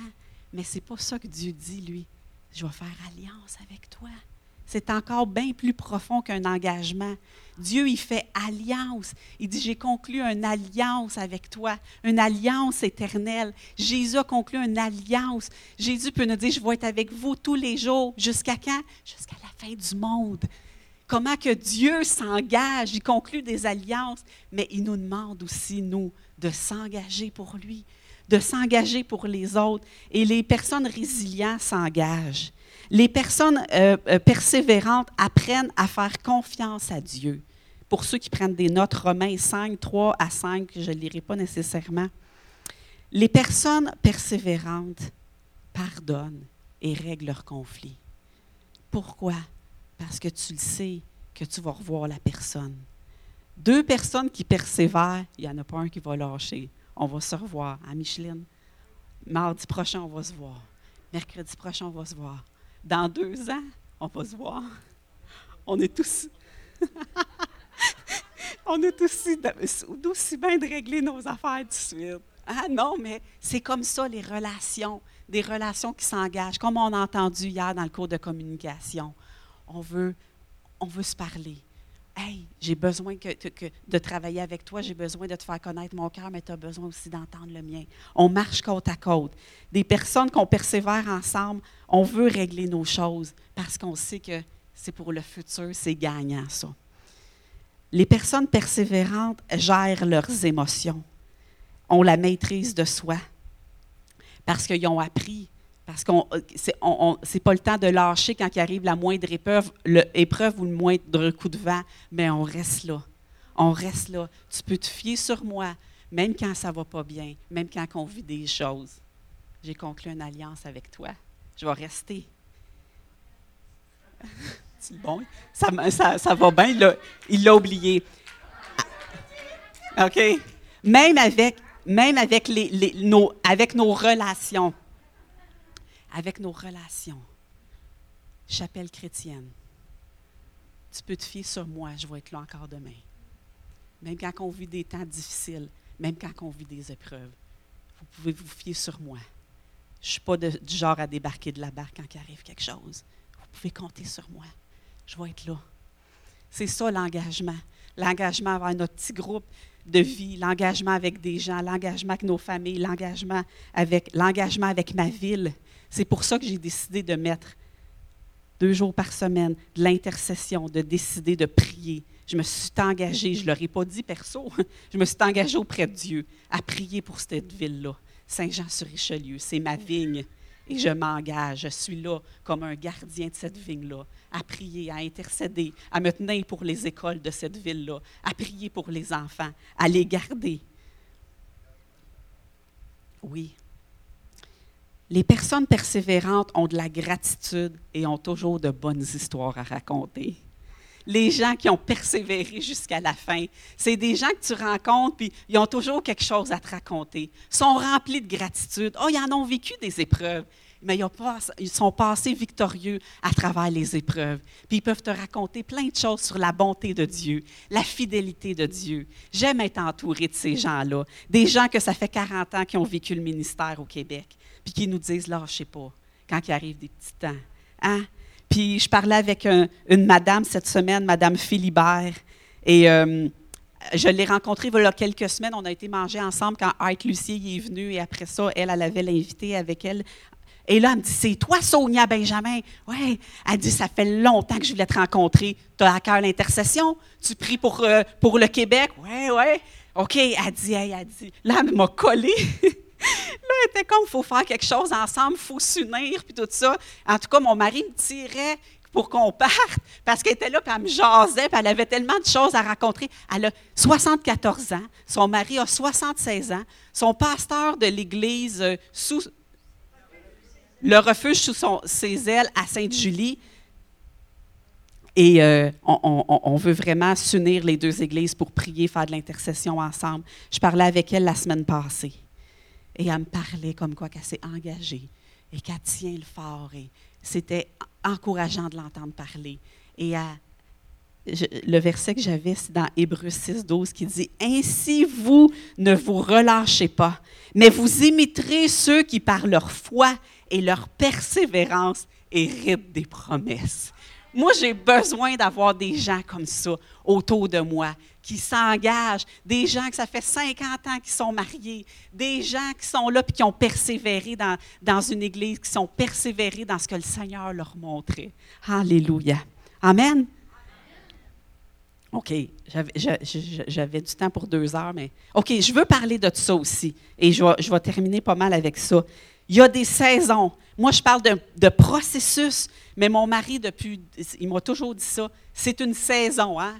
mais ce n'est pas ça que Dieu dit, lui je vais faire alliance avec toi. C'est encore bien plus profond qu'un engagement. Dieu, il fait alliance. Il dit, j'ai conclu une alliance avec toi, une alliance éternelle. Jésus a conclu une alliance. Jésus peut nous dire, je vais être avec vous tous les jours. Jusqu'à quand? Jusqu'à la fin du monde. Comment que Dieu s'engage, il conclut des alliances, mais il nous demande aussi, nous, de s'engager pour lui, de s'engager pour les autres. Et les personnes résilientes s'engagent. Les personnes euh, euh, persévérantes apprennent à faire confiance à Dieu. Pour ceux qui prennent des notes, Romains 5, 3 à 5, je ne lirai pas nécessairement. Les personnes persévérantes pardonnent et règlent leurs conflits. Pourquoi? Parce que tu le sais que tu vas revoir la personne. Deux personnes qui persévèrent, il n'y en a pas un qui va lâcher on va se revoir à Micheline. Mardi prochain, on va se voir. Mercredi prochain, on va se voir. Dans deux ans, on va se voir. On est tous. (laughs) on est aussi bien de régler nos affaires tout de suite. Ah non, mais c'est comme ça les relations, des relations qui s'engagent, comme on a entendu hier dans le cours de communication. On veut se parler. Hey, j'ai besoin de travailler avec toi, j'ai besoin de te faire connaître mon cœur, mais tu as besoin aussi d'entendre le mien. On marche côte à côte. Des personnes qu'on persévère ensemble, on veut régler nos choses parce qu'on sait que c'est pour le futur, c'est gagnant ça. Les personnes persévérantes gèrent leurs émotions, ont la maîtrise de soi parce qu'ils ont appris parce que ce n'est pas le temps de lâcher quand il arrive la moindre épreuve, ou le moindre coup de vent, mais on reste là. On reste là. Tu peux te fier sur moi, même quand ça va pas bien, même quand on vit des choses. J'ai conclu une alliance avec toi. Je vais rester. (laughs) C'est bon? Ça, ça, va bien. Il l'a oublié. OK? Même avec, même avec, les, nos, avec nos relations avec nos relations. Chapelle chrétienne. Tu peux te fier sur moi, je vais être là encore demain. Même quand on vit des temps difficiles, même quand on vit des épreuves, vous pouvez vous fier sur moi. Je ne suis pas du genre à débarquer de la barque quand il arrive quelque chose. Vous pouvez compter sur moi. Je vais être là. C'est ça l'engagement. L'engagement avoir notre petit groupe de vie, l'engagement avec des gens, l'engagement avec nos familles, l'engagement avec, l'engagement avec ma ville. C'est pour ça que j'ai décidé de mettre deux jours par semaine de l'intercession, de décider de prier. Je me suis engagée, je ne leur ai pas dit perso, (laughs) je me suis engagée auprès de Dieu à prier pour cette ville-là. Saint-Jean-sur-Richelieu, c'est ma vigne et je m'engage. Je suis là comme un gardien de cette vigne-là, à prier, à intercéder, à me tenir pour les écoles de cette ville-là, à prier pour les enfants, à les garder. Oui. Les personnes persévérantes ont de la gratitude et ont toujours de bonnes histoires à raconter les gens qui ont persévéré jusqu'à la fin. C'est des gens que tu rencontres, puis ils ont toujours quelque chose à te raconter. Ils sont remplis de gratitude. Oh, ils en ont vécu des épreuves, mais ils, sont passés victorieux à travers les épreuves. Puis ils peuvent te raconter plein de choses sur la bonté de Dieu, la fidélité de Dieu. J'aime être entouré de ces gens-là, des gens que ça fait 40 ans qui ont vécu le ministère au Québec, puis qui nous disent, là, je sais pas, quand il arrive des petits temps. Hein? Puis je parlais avec une madame cette semaine, Madame Philibert, et euh, je l'ai rencontrée il y a quelques semaines. On a été manger ensemble quand Art Lucier est venu, et après ça, elle, elle avait l'invité avec elle. Et là, elle me dit C'est toi, Sonia Benjamin Oui. Elle dit Ça fait longtemps que je voulais te rencontrer. Tu as à cœur l'intercession? Tu pries pour, euh, pour le Québec? Oui, oui. OK. Elle dit, elle dit Là, elle m'a collé. (laughs) là, elle était comme, il faut faire quelque chose ensemble, il faut s'unir, puis tout ça. En tout cas, mon mari me tirait pour qu'on (laughs) parte, parce qu'elle était là, puis elle me jasait, puis elle avait tellement de choses à rencontrer. Elle a 74 ans, son mari a 76 ans, son pasteur de l'Église euh, sous le refuge sous ses ailes à Sainte-Julie. Et euh, on, veut vraiment s'unir les deux églises pour prier, faire de l'intercession ensemble. Je parlais avec elle la semaine passée. Et elle me parlait comme quoi qu'elle s'est engagée et qu'elle tient le fort. Et c'était encourageant de l'entendre parler. Et le verset que j'avais, c'est dans Hébreux 6, 12 qui dit Ainsi vous ne vous relâchez pas, mais vous imiterez ceux qui, par leur foi et leur persévérance, héritent des promesses. Moi, j'ai besoin d'avoir des gens comme ça autour de moi, qui s'engagent, des gens que ça fait 50 ans qui sont mariés, des gens qui sont là et qui ont persévéré dans, dans une église, qui sont persévérés dans ce que le Seigneur leur montrait. Alléluia. Amen. OK, j'avais du temps pour deux heures, mais OK, je veux parler de ça aussi. Et je vais, je vais terminer pas mal avec ça. Il y a des saisons. Moi, je parle de, processus, mais mon mari, depuis, il m'a toujours dit ça, c'est une saison. Hein?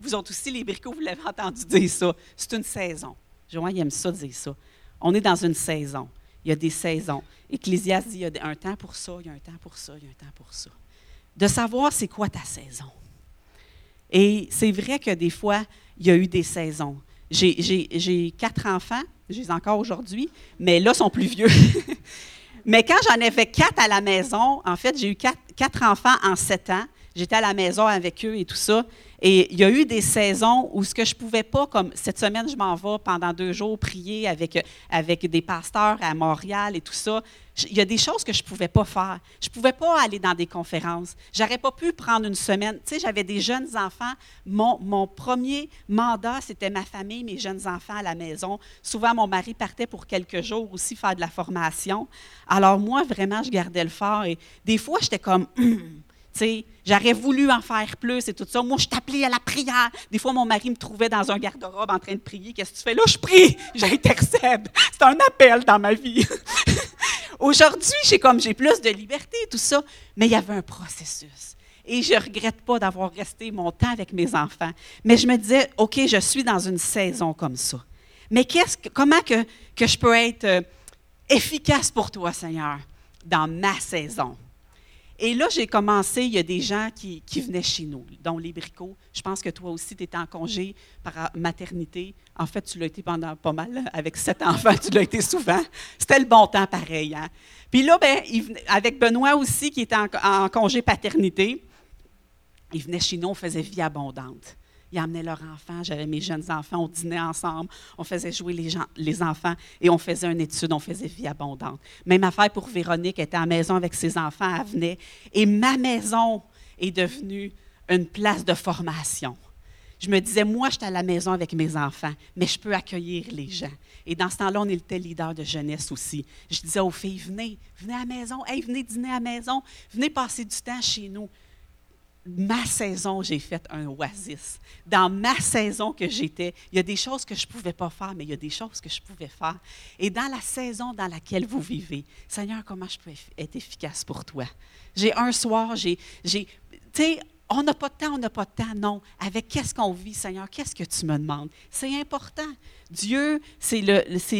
Vous autres aussi, les bricots, vous l'avez entendu dire ça. C'est une saison. Joanne, il aime ça dire ça. On est dans une saison. Il y a des saisons. Ecclésias dit il y a un temps pour ça, il y a un temps pour ça, il y a un temps pour ça. De savoir c'est quoi ta saison. Et c'est vrai que des fois, il y a eu des saisons. J'ai quatre enfants, je les ai encore aujourd'hui, mais là, ils sont plus vieux. (laughs) mais quand j'en avais quatre à la maison, en fait, j'ai eu quatre, quatre enfants en sept ans. J'étais à la maison avec eux et tout ça. Et il y a eu des saisons où ce que je pouvais pas, comme cette semaine, je m'en vais pendant deux jours prier avec, avec des pasteurs à Montréal et tout ça. Il y a des choses que je ne pouvais pas faire. Je ne pouvais pas aller dans des conférences. J'aurais pas pu prendre une semaine. Tu sais, j'avais des jeunes enfants. Mon, mon premier mandat, c'était ma famille, mes jeunes enfants à la maison. Souvent, mon mari partait pour quelques jours aussi faire de la formation. Alors moi, vraiment, je gardais le fort. Et des fois, j'étais comme... (clears throat) J'aurais voulu en faire plus et tout ça. Moi, je t'appelais à la prière. Des fois, mon mari me trouvait dans un garde-robe en train de prier. Qu'est-ce que tu fais? Là? Je prie, (laughs) j'intercède. C'est un appel dans ma vie. (laughs) Aujourd'hui, j'ai comme j'ai plus de liberté et tout ça, mais il y avait un processus. Et je ne regrette pas d'avoir resté mon temps avec mes enfants. Mais je me disais, OK, je suis dans une saison comme ça. Mais qu'est-ce comment que, que je peux être euh, efficace pour toi, Seigneur, dans ma saison? Et là, j'ai commencé, il y a des gens qui, qui, venaient chez nous, dont les bricots. Je pense que toi aussi, tu étais en congé par maternité. En fait, tu l'as été pendant pas mal. Avec sept enfants, tu l'as été souvent. C'était le bon temps pareil. Hein? Puis là, ben, avec Benoît aussi, qui était en, en congé paternité, ils venaient chez nous, on faisait vie abondante. Ils amenaient leurs enfants, j'avais mes jeunes enfants, on dînait ensemble, on faisait jouer les, enfants et on faisait une étude, on faisait vie abondante. Même affaire pour Véronique, elle était à la maison avec ses enfants, elle venait. Et ma maison est devenue une place de formation. Je me disais, moi, j'étais à la maison avec mes enfants, mais je peux accueillir les gens. Et dans ce temps-là, on était leader de jeunesse aussi. Je disais aux filles, venez, venez à la maison, hey, venez dîner à la maison, venez passer du temps chez nous ma saison, j'ai fait un oasis. Dans ma saison que j'étais, il y a des choses que je ne pouvais pas faire, mais il y a des choses que je pouvais faire. Et dans la saison dans laquelle vous vivez, Seigneur, comment je peux être efficace pour toi? J'ai un soir, j'ai, tu sais, on n'a pas de temps, on n'a pas de temps. Non. Avec qu'est-ce qu'on vit, Seigneur? Qu'est-ce que tu me demandes? C'est important. Dieu, c'est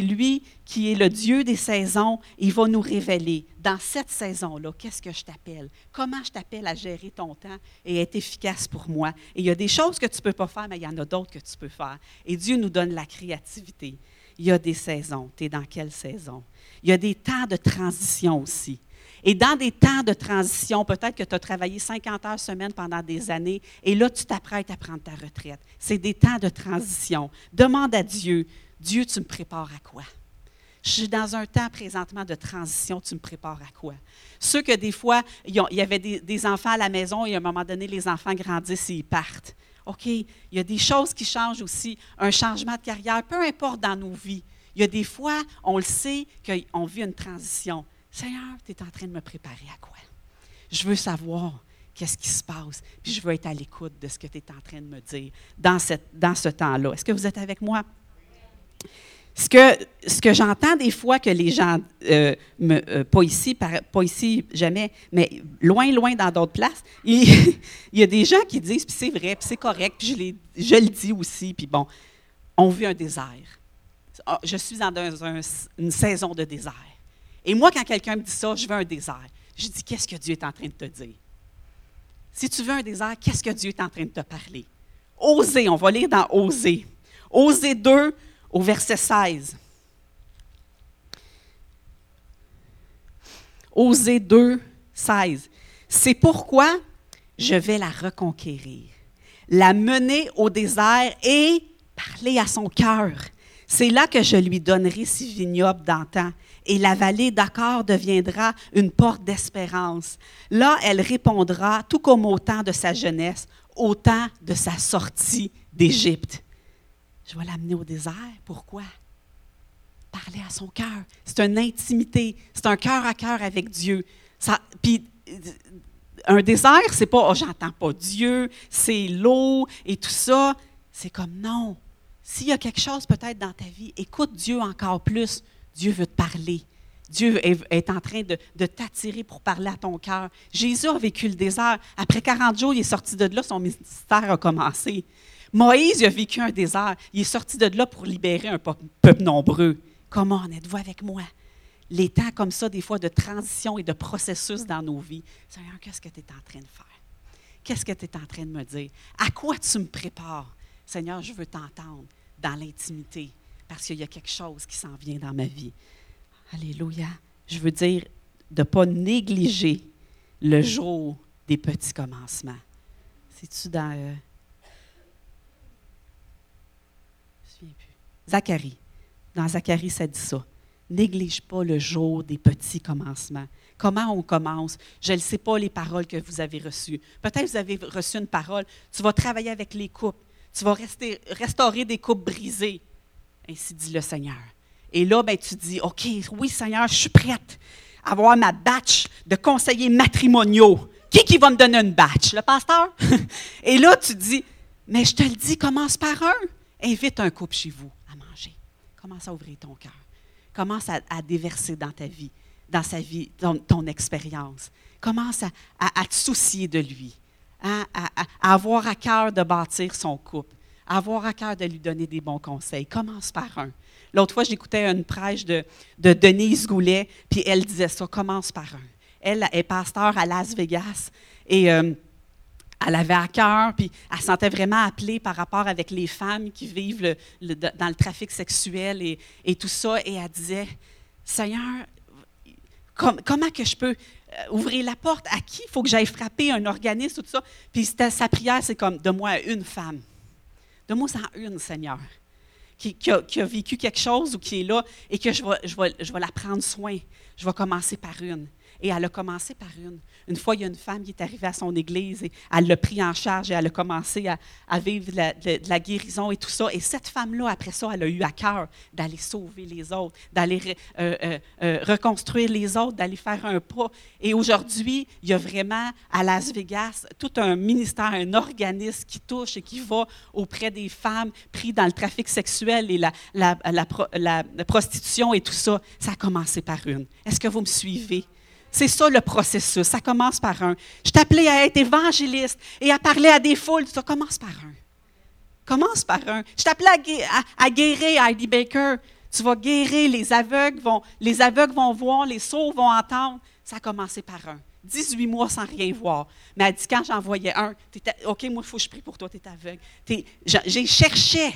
lui qui est le Dieu des saisons. Il va nous révéler dans cette saison-là, qu'est-ce que je t'appelle? Comment je t'appelle à gérer ton temps et être efficace pour moi? Et il y a des choses que tu ne peux pas faire, mais il y en a d'autres que tu peux faire. Et Dieu nous donne la créativité. Il y a des saisons. Tu es dans quelle saison? Il y a des temps de transition aussi. Et dans des temps de transition, peut-être que tu as travaillé 50 heures semaine pendant des années et là, tu t'apprêtes à prendre ta retraite. C'est des temps de transition. Demande à Dieu, Dieu, tu me prépares à quoi? Je suis dans un temps présentement de transition, tu me prépares à quoi? Ceux que des fois, il y avait des, enfants à la maison et à un moment donné, les enfants grandissent et ils partent. OK, il y a des choses qui changent aussi, un changement de carrière, peu importe dans nos vies. Il y a des fois, on le sait, qu'on vit une transition. Seigneur, tu es en train de me préparer à quoi? Je veux savoir qu'est-ce qui se passe, puis je veux être à l'écoute de ce que tu es en train de me dire dans, ce temps-là. Est-ce que vous êtes avec moi? Ce que, j'entends des fois que les gens, euh, me, euh, pas ici, pas ici jamais, mais loin, loin dans d'autres places, (laughs) il, y a des gens qui disent, puis c'est vrai, puis c'est correct, puis je, je, le dis aussi, puis bon, on vit un désert. Ah, je suis dans une saison de désert. Et moi, quand quelqu'un me dit ça, je veux un désert. Je dis, qu'est-ce que Dieu est en train de te dire? Si tu veux un désert, qu'est-ce que Dieu est en train de te parler? Osez, on va lire dans Osez. Osez 2 au verset 16. Osez 2, 16. C'est pourquoi je vais la reconquérir, la mener au désert et parler à son cœur. C'est là que je lui donnerai ses vignobles d'antan et la vallée d'Accord deviendra une porte d'espérance. Là, elle répondra, tout comme au temps de sa jeunesse, au temps de sa sortie d'Égypte. Je vais l'amener au désert. Pourquoi? Parler à son cœur. C'est une intimité. C'est un cœur à cœur avec Dieu. Ça, puis, un désert, c'est pas oh, j'entends pas Dieu, c'est l'eau et tout ça. C'est comme non. S'il y a quelque chose peut-être dans ta vie, écoute Dieu encore plus. Dieu veut te parler. Dieu est, en train de, t'attirer pour parler à ton cœur. Jésus a vécu le désert. Après 40 jours, il est sorti de là, son ministère a commencé. Moïse a vécu un désert. Il est sorti de là pour libérer un peuple nombreux. Comment en êtes-vous avec moi? Les temps comme ça, des fois, de transition et de processus dans nos vies. Seigneur, qu'est-ce que tu es en train de faire? Qu'est-ce que tu es en train de me dire? À quoi tu me prépares? Seigneur, je veux t'entendre dans l'intimité parce qu'il y a quelque chose qui s'en vient dans ma vie. Alléluia. Je veux dire de ne pas négliger le jour des petits commencements. C'est-tu dans. Euh. Zacharie. Dans Zacharie, ça dit ça. Néglige pas le jour des petits commencements. Comment on commence? Je ne sais pas les paroles que vous avez reçues. Peut-être que vous avez reçu une parole. Tu vas travailler avec les coupes. Tu vas rester, restaurer des coupes brisées. Ainsi dit le Seigneur. Et là, ben, tu dis, OK, oui, Seigneur, je suis prête à avoir ma batch de conseillers matrimoniaux. Qui qui va me donner une batch? Le pasteur? (laughs) Et là, tu dis, mais je te le dis, commence par un. Invite un couple chez vous à manger. Commence à ouvrir ton cœur. Commence à, déverser dans ta vie, dans sa vie, ton, expérience. Commence à, te soucier de lui, hein, à avoir à cœur de bâtir son couple avoir à cœur de lui donner des bons conseils. Commence par un. L'autre fois, j'écoutais une prêche de, de Denise Goulet, puis elle disait ça, commence par un. Elle est pasteur à Las Vegas. Et euh, elle avait à cœur, puis elle se sentait vraiment appelée par rapport avec les femmes qui vivent dans le trafic sexuel et, et, tout ça. Et elle disait, Seigneur, comment que je peux euh, ouvrir la porte? À qui il faut que j'aille frapper un organisme, tout ça? Puis sa prière, c'est comme, de moi une femme. De moi en une, Seigneur. Qui, a, vécu quelque chose ou qui est là et que je vais, je, je vais la prendre soin. Je vais commencer par une. Et elle a commencé par une. Une fois, il y a une femme qui est arrivée à son église et elle l'a pris en charge et elle a commencé à, vivre de la, guérison et tout ça. Et cette femme-là, après ça, elle a eu à cœur d'aller sauver les autres, d'aller euh, euh, euh, reconstruire les autres, d'aller faire un pas. Et aujourd'hui, il y a vraiment à Las Vegas tout un ministère, un organisme qui touche et qui va auprès des femmes prises dans le trafic sexuel et la, prostitution et tout ça. Ça a commencé par une. Est-ce que vous me suivez? C'est ça le processus. Ça commence par un. Je t'appelais à être évangéliste et à parler à des foules. Ça commence par un. Commence par un. Je t'appelais à, à, guérir Heidi Baker. Tu vas guérir, les aveugles vont, les aveugles vont voir, les sourds vont entendre. Ça a commencé par un. 18 mois sans rien voir. Mais elle dit, quand j'en voyais un, OK, moi, il faut que je prie pour toi, tu es aveugle. J'ai cherché.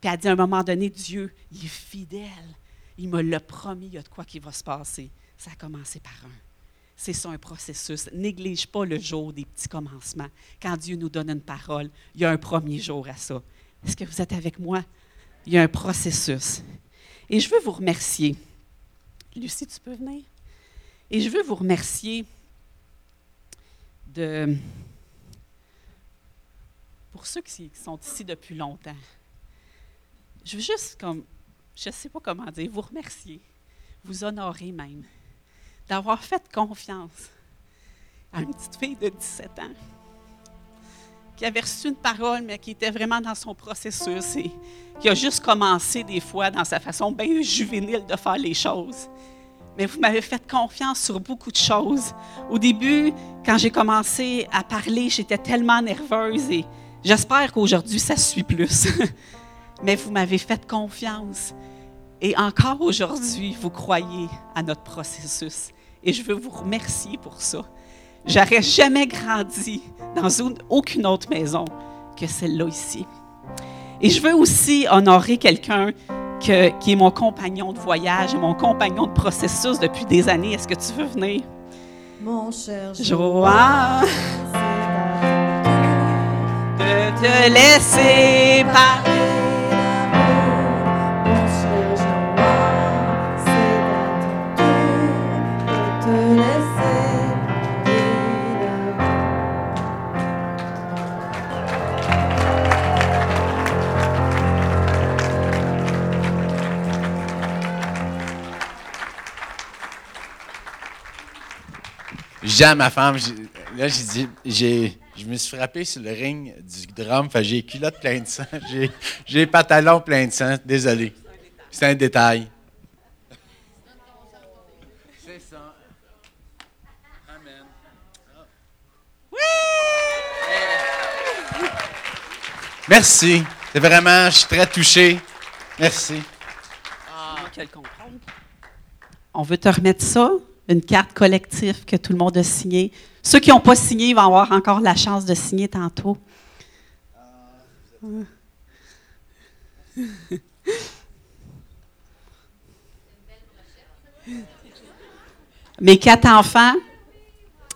Puis elle dit, à un moment donné, Dieu, il est fidèle. Il me l'a promis, il y a de quoi qui va se passer. Ça a commencé par un. C'est ça un processus. Néglige pas le jour des petits commencements. Quand Dieu nous donne une parole, il y a un premier jour à ça. Est-ce que vous êtes avec moi? Il y a un processus. Et je veux vous remercier. Lucie, tu peux venir? Et je veux vous remercier de, pour ceux qui sont ici depuis longtemps. Je veux juste, comme, je ne sais pas comment dire, vous remercier, vous honorer même d'avoir fait confiance à une petite fille de 17 ans qui avait reçu une parole, mais qui était vraiment dans son processus et qui a juste commencé des fois dans sa façon bien juvénile de faire les choses. Mais vous m'avez fait confiance sur beaucoup de choses. Au début, quand j'ai commencé à parler, j'étais tellement nerveuse et j'espère qu'aujourd'hui, ça suit plus. (laughs) mais vous m'avez fait confiance. Et encore aujourd'hui, vous croyez à notre processus. Et je veux vous remercier pour ça. J'aurais jamais grandi dans aucune autre maison que celle-là ici. Et je veux aussi honorer quelqu'un qui est mon compagnon de voyage, mon compagnon de processus depuis des années. Est-ce que tu veux venir? Mon cher Joanne, de te laisser parler. J'ai à ma femme, là, j'ai dit, j'ai, je me suis frappé sur le ring du drum, j'ai les culottes pleines de sang, (laughs) j'ai, les pantalons pleins de sang, désolé. C'est un détail. C'est ça. Amen. Oui! Merci. C'est vraiment, je suis très touché. Merci. Ah. On veut te remettre ça? Une carte collective que tout le monde a signée. Ceux qui n'ont pas signé vont avoir encore la chance de signer tantôt. Mes quatre enfants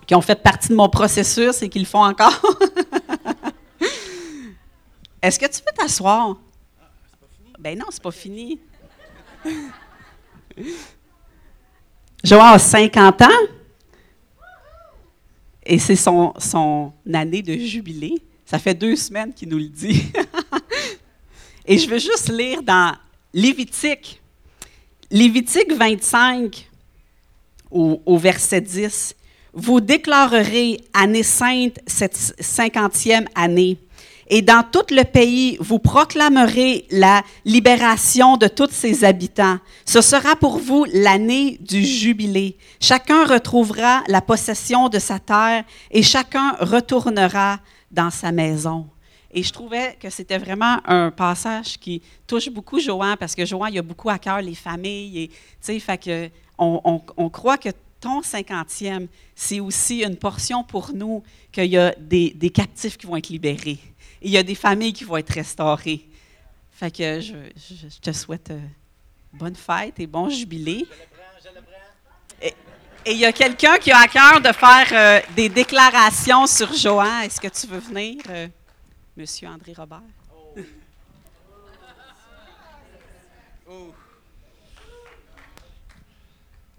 qui ont fait partie de mon processus et qui le font encore. (laughs) Est-ce que tu veux t'asseoir? Ben non, c'est pas fini. Joël a 50 ans et c'est son, son année de jubilé. Ça fait deux semaines qu'il nous le dit. (laughs) et je veux juste lire dans Lévitique, Lévitique 25 au, au verset 10. Vous déclarerez année sainte cette cinquantième année et dans tout le pays, vous proclamerez la libération de tous ses habitants. Ce sera pour vous l'année du jubilé. Chacun retrouvera la possession de sa terre et chacun retournera dans sa maison. Et je trouvais que c'était vraiment un passage qui touche beaucoup Johan, parce que Johan, il a beaucoup à cœur les familles. Et, fait que on, on, croit que ton cinquantième, c'est aussi une portion pour nous qu'il y a des captifs qui vont être libérés. Il y a des familles qui vont être restaurées. Fait que je, je- je te souhaite euh, bonne fête et bon jubilé. Et et il y a quelqu'un qui a à cœur de faire euh, des déclarations sur Johan. Est-ce que tu veux venir, euh, Monsieur André Robert?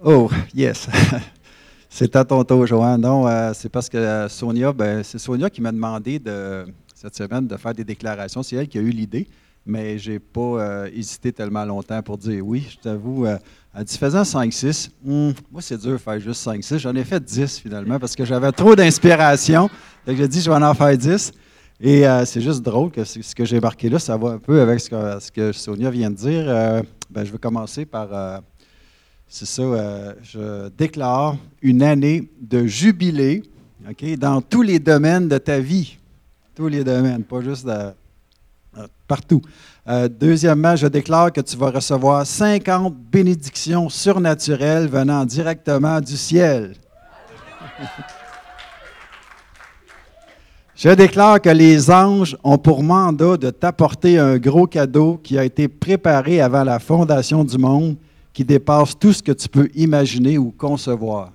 Oh, yes. (laughs) c'est à ton tour, Joanne. Non, euh, c'est parce que Sonia, ben, c'est Sonia qui m'a demandé de, cette semaine de faire des déclarations. C'est elle qui a eu l'idée, mais je n'ai pas euh, hésité tellement longtemps pour dire oui. Je t'avoue, euh, dit faisant 5-6. Hum, moi, c'est dur de faire juste 5-6. J'en ai fait 10 finalement parce que j'avais trop d'inspiration. Donc, j'ai dit, je vais en faire 10. Et euh, c'est juste drôle que ce que j'ai marqué là, ça va un peu avec ce que, Sonia vient de dire. Euh, ben, je vais commencer par. c'est ça, je déclare une année de jubilé dans tous les domaines de ta vie. Les domaines, pas juste de- euh, partout. Euh, deuxièmement, je déclare que tu vas recevoir 50 bénédictions surnaturelles venant directement du ciel. (laughs) Je déclare que les anges ont pour mandat de t'apporter un gros cadeau qui a été préparé avant la fondation du monde, qui dépasse tout ce que tu peux imaginer ou concevoir.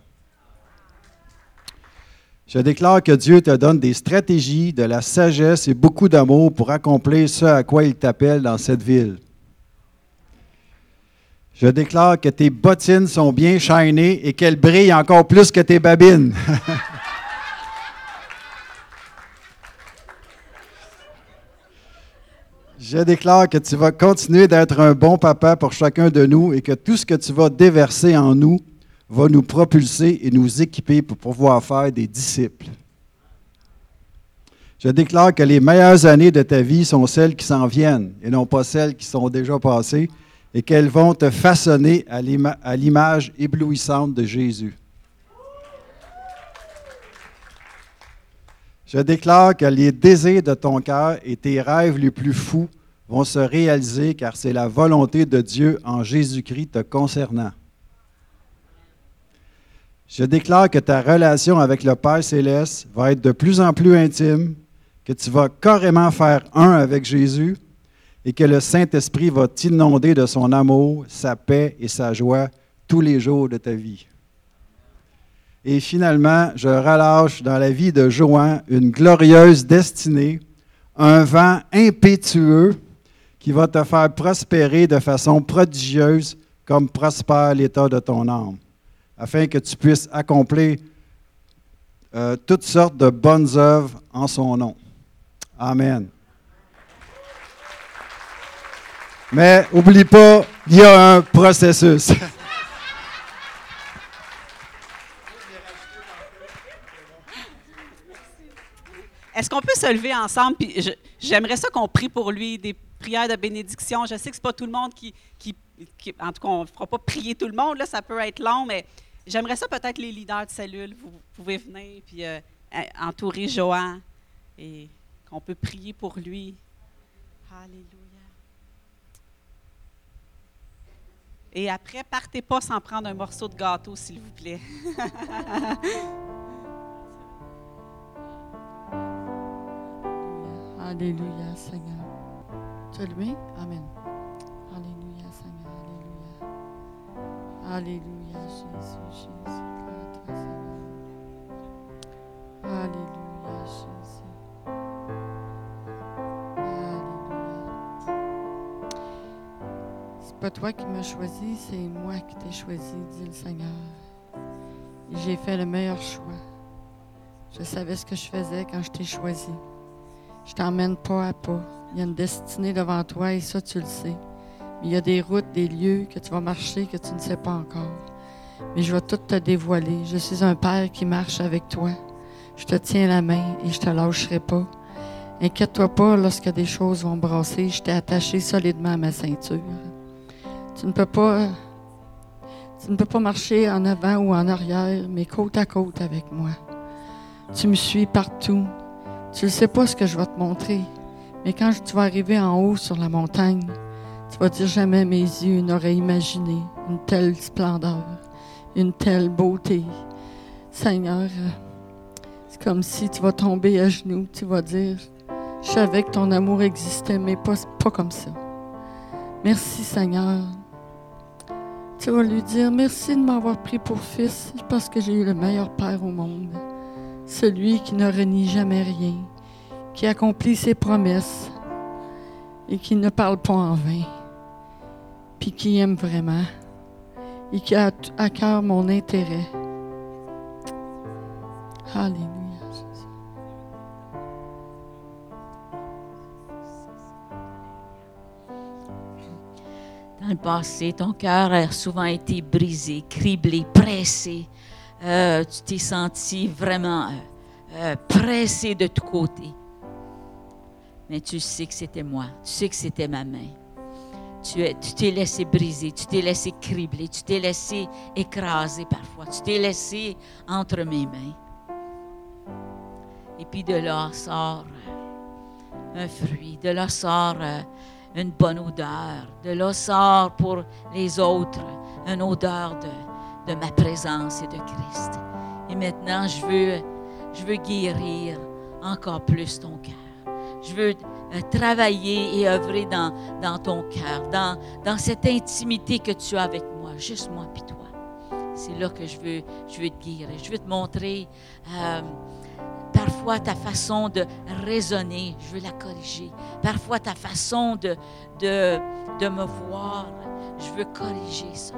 Je déclare que Dieu te donne des stratégies, de la sagesse et beaucoup d'amour pour accomplir ce à quoi il t'appelle dans cette ville. Je déclare que tes bottines sont bien shinées et qu'elles brillent encore plus que tes babines. (laughs) Je déclare que tu vas continuer d'être un bon papa pour chacun de nous et que tout ce que tu vas déverser en nous va nous propulser et nous équiper pour pouvoir faire des disciples. Je déclare que les meilleures années de ta vie sont celles qui s'en viennent et non pas celles qui sont déjà passées et qu'elles vont te façonner à l'ima- à l'image éblouissante de Jésus. Je déclare que les désirs de ton cœur et tes rêves les plus fous vont se réaliser car c'est la volonté de Dieu en Jésus-Christ te concernant. Je déclare que ta relation avec le Père céleste va être de plus en plus intime, que tu vas carrément faire un avec Jésus et que le Saint-Esprit va t'inonder de son amour, sa paix et sa joie tous les jours de ta vie. Et finalement, je relâche dans la vie de Johan une glorieuse destinée, un vent impétueux qui va te faire prospérer de façon prodigieuse comme prospère l'état de ton âme, afin que tu puisses accomplir euh, toutes sortes de bonnes œuvres en son nom. Amen. Mais oublie pas, il y a un processus. (laughs) Est-ce qu'on peut se lever ensemble? Puis j'aimerais ça qu'on prie pour lui, des prières de bénédiction. Je sais que c'est pas tout le monde qui, qui- qui- en tout cas, on ne fera pas prier tout le monde, là, ça peut être long, mais j'aimerais ça peut-être les leaders de cellule, vous pouvez venir puis euh, en- entourer Johan et qu'on peut prier pour lui. Alléluia. Et après, partez pas sans prendre un morceau de gâteau, s'il vous plaît. (laughs) Alléluia, Seigneur. Tu? Amen. Alléluia. Jésus, Jésus. Toi, Seigneur. Alléluia, Jésus. Alléluia. C'est pas toi qui m'as choisi, c'est moi qui t'ai choisi, dit le Seigneur. J'ai fait le meilleur choix. Je savais ce que je faisais quand je t'ai choisi. Je t'emmène pas à pas. Il y a une destinée devant toi et ça, tu le sais. Il y a des routes, des lieux que tu vas marcher que tu ne sais pas encore. Mais je vais tout te dévoiler. Je suis un Père qui marche avec toi. Je te tiens la main et je te lâcherai pas. Inquiète-toi pas lorsque des choses vont brasser. Je t'ai attaché solidement à ma ceinture. Tu ne peux pas. Tu ne peux pas marcher en avant ou en arrière, mais côte à côte avec moi. Tu me suis partout. Tu ne sais pas ce que je vais te montrer, mais quand tu vas arriver en haut sur la montagne, tu vas dire jamais mes yeux n'auraient imaginé une telle splendeur. une telle beauté. Seigneur, c'est comme si tu vas tomber à genoux, tu vas dire, je savais que ton amour existait, mais pas, pas comme ça. Merci Seigneur. Tu vas lui dire, merci de m'avoir pris pour fils parce que j'ai eu le meilleur Père au monde. Celui qui ne renie jamais rien, qui accomplit ses promesses et qui ne parle pas en vain, puis qui aime vraiment et qui a à cœur mon intérêt. Alléluia. Dans le passé, ton cœur a souvent été brisé, criblé, pressé. Euh, tu t'es senti vraiment euh, euh, pressé de tous côtés. Mais tu sais que c'était moi. Tu sais que c'était ma main. Tu es- tu t'es laissé briser, tu t'es laissé cribler, tu t'es laissé écraser parfois, tu t'es laissé entre mes mains. Et puis de là sort euh, un fruit, de là sort euh, une bonne odeur, de là sort pour les autres une odeur de, ma présence et de Christ. Et maintenant, je veux, je veux guérir encore plus ton cœur. Je veux travailler et œuvrer dans, dans ton cœur, dans, dans cette intimité que tu as avec moi, juste moi puis toi. C'est là que je veux, je veux te guérir. Je veux te montrer euh, parfois ta façon de raisonner, je veux la corriger. Parfois ta façon de, de, de me voir, je veux corriger ça.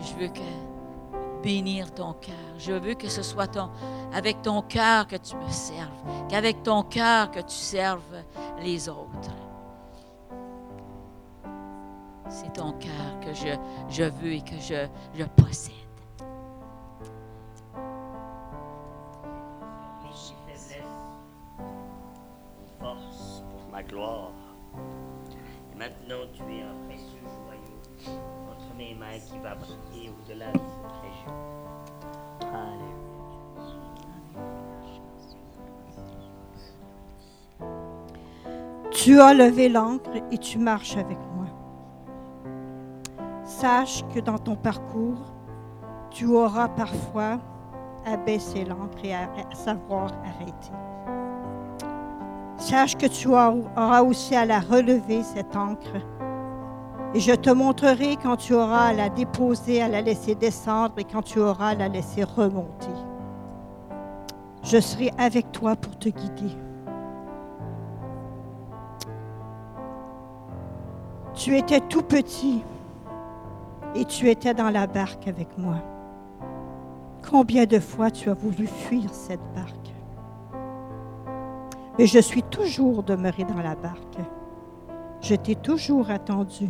Je veux que bénir ton cœur. Je veux que ce soit ton, avec ton cœur que tu me serves, qu'avec ton cœur que tu serves les autres. C'est ton cœur que je, je veux et que je, je possède. pour ma gloire. Et maintenant, tu es un précieux joyau entre mes mains qui va briller au-delà de cette région. Tu as levé l'ancre et tu marches avec moi. Sache que dans ton parcours, tu auras parfois à baisser l'ancre et à, savoir arrêter. Sache que tu as- auras aussi à la relever, cette encre. Et je te montrerai quand tu auras à la déposer, à la laisser descendre et quand tu auras à la laisser remonter. Je serai avec toi pour te guider. Tu étais tout petit et tu étais dans la barque avec moi. Combien de fois tu as voulu fuir cette barque? Mais je suis toujours demeuré dans la barque. Je t'ai toujours attendu.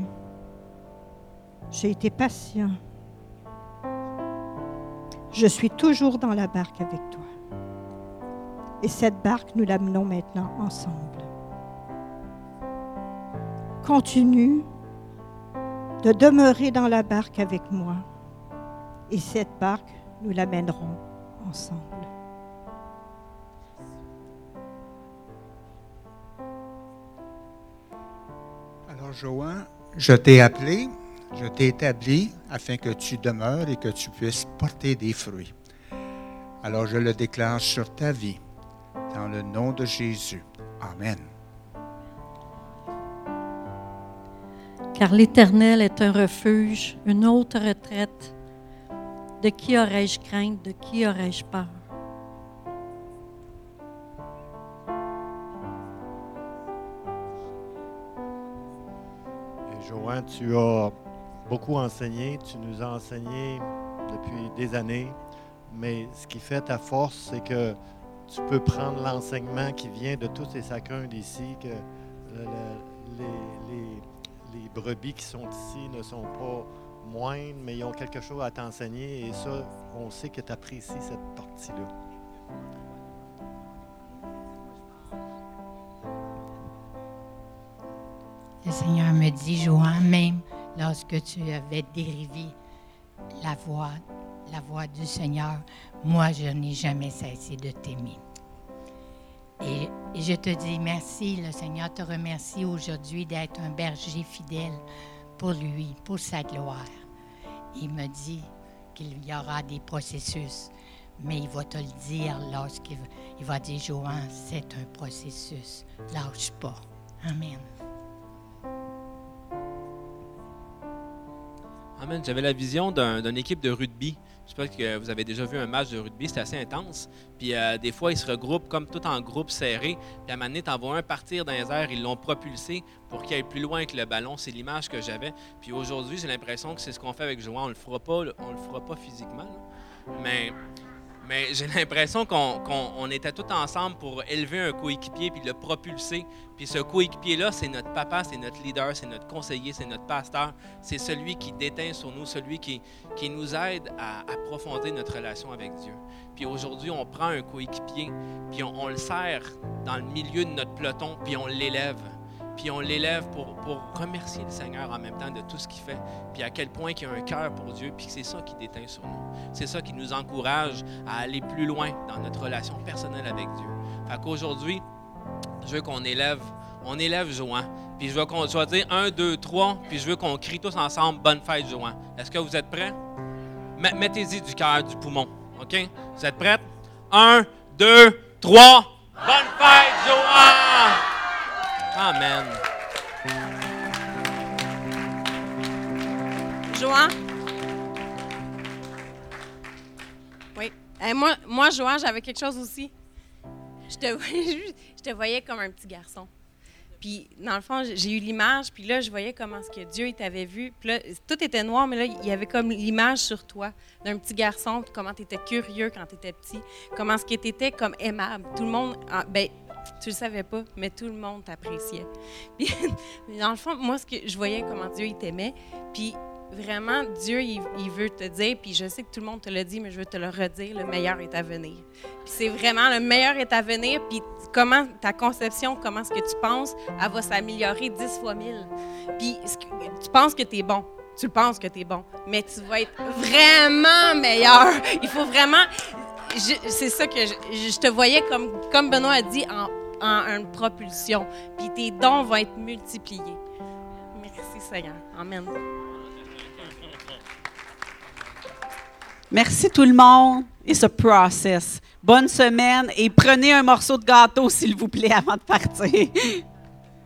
J'ai été patient. Je suis toujours dans la barque avec toi. Et cette barque, nous l'amenons maintenant ensemble. Continue de demeurer dans la barque avec moi. Et cette barque, nous l'amènerons ensemble. Alors, Johan, je t'ai appelé, je t'ai établi afin que tu demeures et que tu puisses porter des fruits. Alors, je le déclare sur ta vie, dans le nom de Jésus. Amen. Car l'Éternel est un refuge, une haute retraite. De qui aurais-je crainte, de qui aurais-je peur? Tu as beaucoup enseigné, tu nous as enseigné depuis des années, mais ce qui fait ta force, c'est que tu peux prendre l'enseignement qui vient de tous et chacun d'ici, que le- le- les, les- les brebis qui sont ici ne sont pas moindres, mais ils ont quelque chose à t'enseigner, et ça, on sait que tu apprécies cette partie-là. Le Seigneur me dit, Johan, même lorsque tu avais dérivé la voix, du Seigneur, moi, je n'ai jamais cessé de t'aimer. Et, je te dis merci, le Seigneur te remercie aujourd'hui d'être un berger fidèle pour lui, pour sa gloire. Il me dit qu'il y aura des processus. Mais il va te le dire lorsqu'il va- va dire, Johan, c'est un processus. Lâche pas. Amen. J'avais la vision d'un- d'une équipe de rugby. Je sais pas que vous avez déjà vu un match de rugby, c'est assez intense. Puis euh, des fois, ils se regroupent comme tout en groupe serré. Puis à un moment t'en vois un partir dans les airs, ils l'ont propulsé pour qu'il aille plus loin que le ballon. C'est l'image que j'avais. Puis aujourd'hui, j'ai l'impression que c'est ce qu'on fait avec Johan. On le fera pas, on le fera pas physiquement. Mais, mais j'ai (laughs) l'impression qu'on qu'on- on était tous ensemble pour élever un coéquipier puis le propulser. Puis ce coéquipier-là, c'est notre papa, c'est notre leader, c'est notre conseiller, c'est notre pasteur. C'est celui qui déteint sur nous, celui qui, qui nous aide à approfondir notre relation avec Dieu. Puis aujourd'hui, on prend un coéquipier, puis on, le serre dans le milieu de notre peloton, puis on l'élève. Puis on l'élève pour, pour remercier le Seigneur en même temps de tout ce qu'il fait, puis à quel point il a un cœur pour Dieu, puis c'est ça qui déteint sur nous. C'est ça qui nous encourage à aller plus loin dans notre relation personnelle avec Dieu. Fait qu'aujourd'hui, je veux qu'on élève, on élève Joan. Puis je veux qu'on vais dire un, deux, trois, puis je veux qu'on crie tous ensemble Bonne fête, Joan. Est-ce que vous êtes prêts? Me- Mettez-y du cœur, du poumon. OK? Vous êtes prêts? Un, deux, trois. Bonne fête, Joan! Amen. Joan? Oui. Eh, moi, moi, Joan, j'avais quelque chose aussi. Je te, (laughs) je te voyais comme un petit garçon. Puis, dans le fond, j'ai eu l'image, puis là, je voyais comment ce que Dieu t'avait vu. Puis là, tout était noir, mais là, il y avait comme l'image sur toi d'un petit garçon, comment tu étais curieux quand tu étais petit, comment ce que tu étais comme aimable. Tout le monde, ah, ben, tu le savais pas, mais tout le monde t'appréciait. (laughs) Puis, dans le fond, moi, ce que je voyais comment Dieu t'aimait, puis vraiment, Dieu, il, veut te dire, puis je sais que tout le monde te l'a dit, mais je veux te le redire, le meilleur est à venir. Puis c'est vraiment le meilleur est à venir, puis comment ta conception, comment ce que tu penses, elle va s'améliorer dix fois mille. Puis ce que- tu penses que tu es bon. Tu penses que tu es bon, mais tu vas être vraiment meilleur. Il faut vraiment. C'est ça que je, je te voyais comme, comme Benoît a dit, en, en une propulsion. Puis tes dons vont être multipliés. Merci Seigneur. Amen. Merci tout le monde. It's a process. Bonne semaine et prenez un morceau de gâteau, s'il vous plaît, (laughs) avant de partir.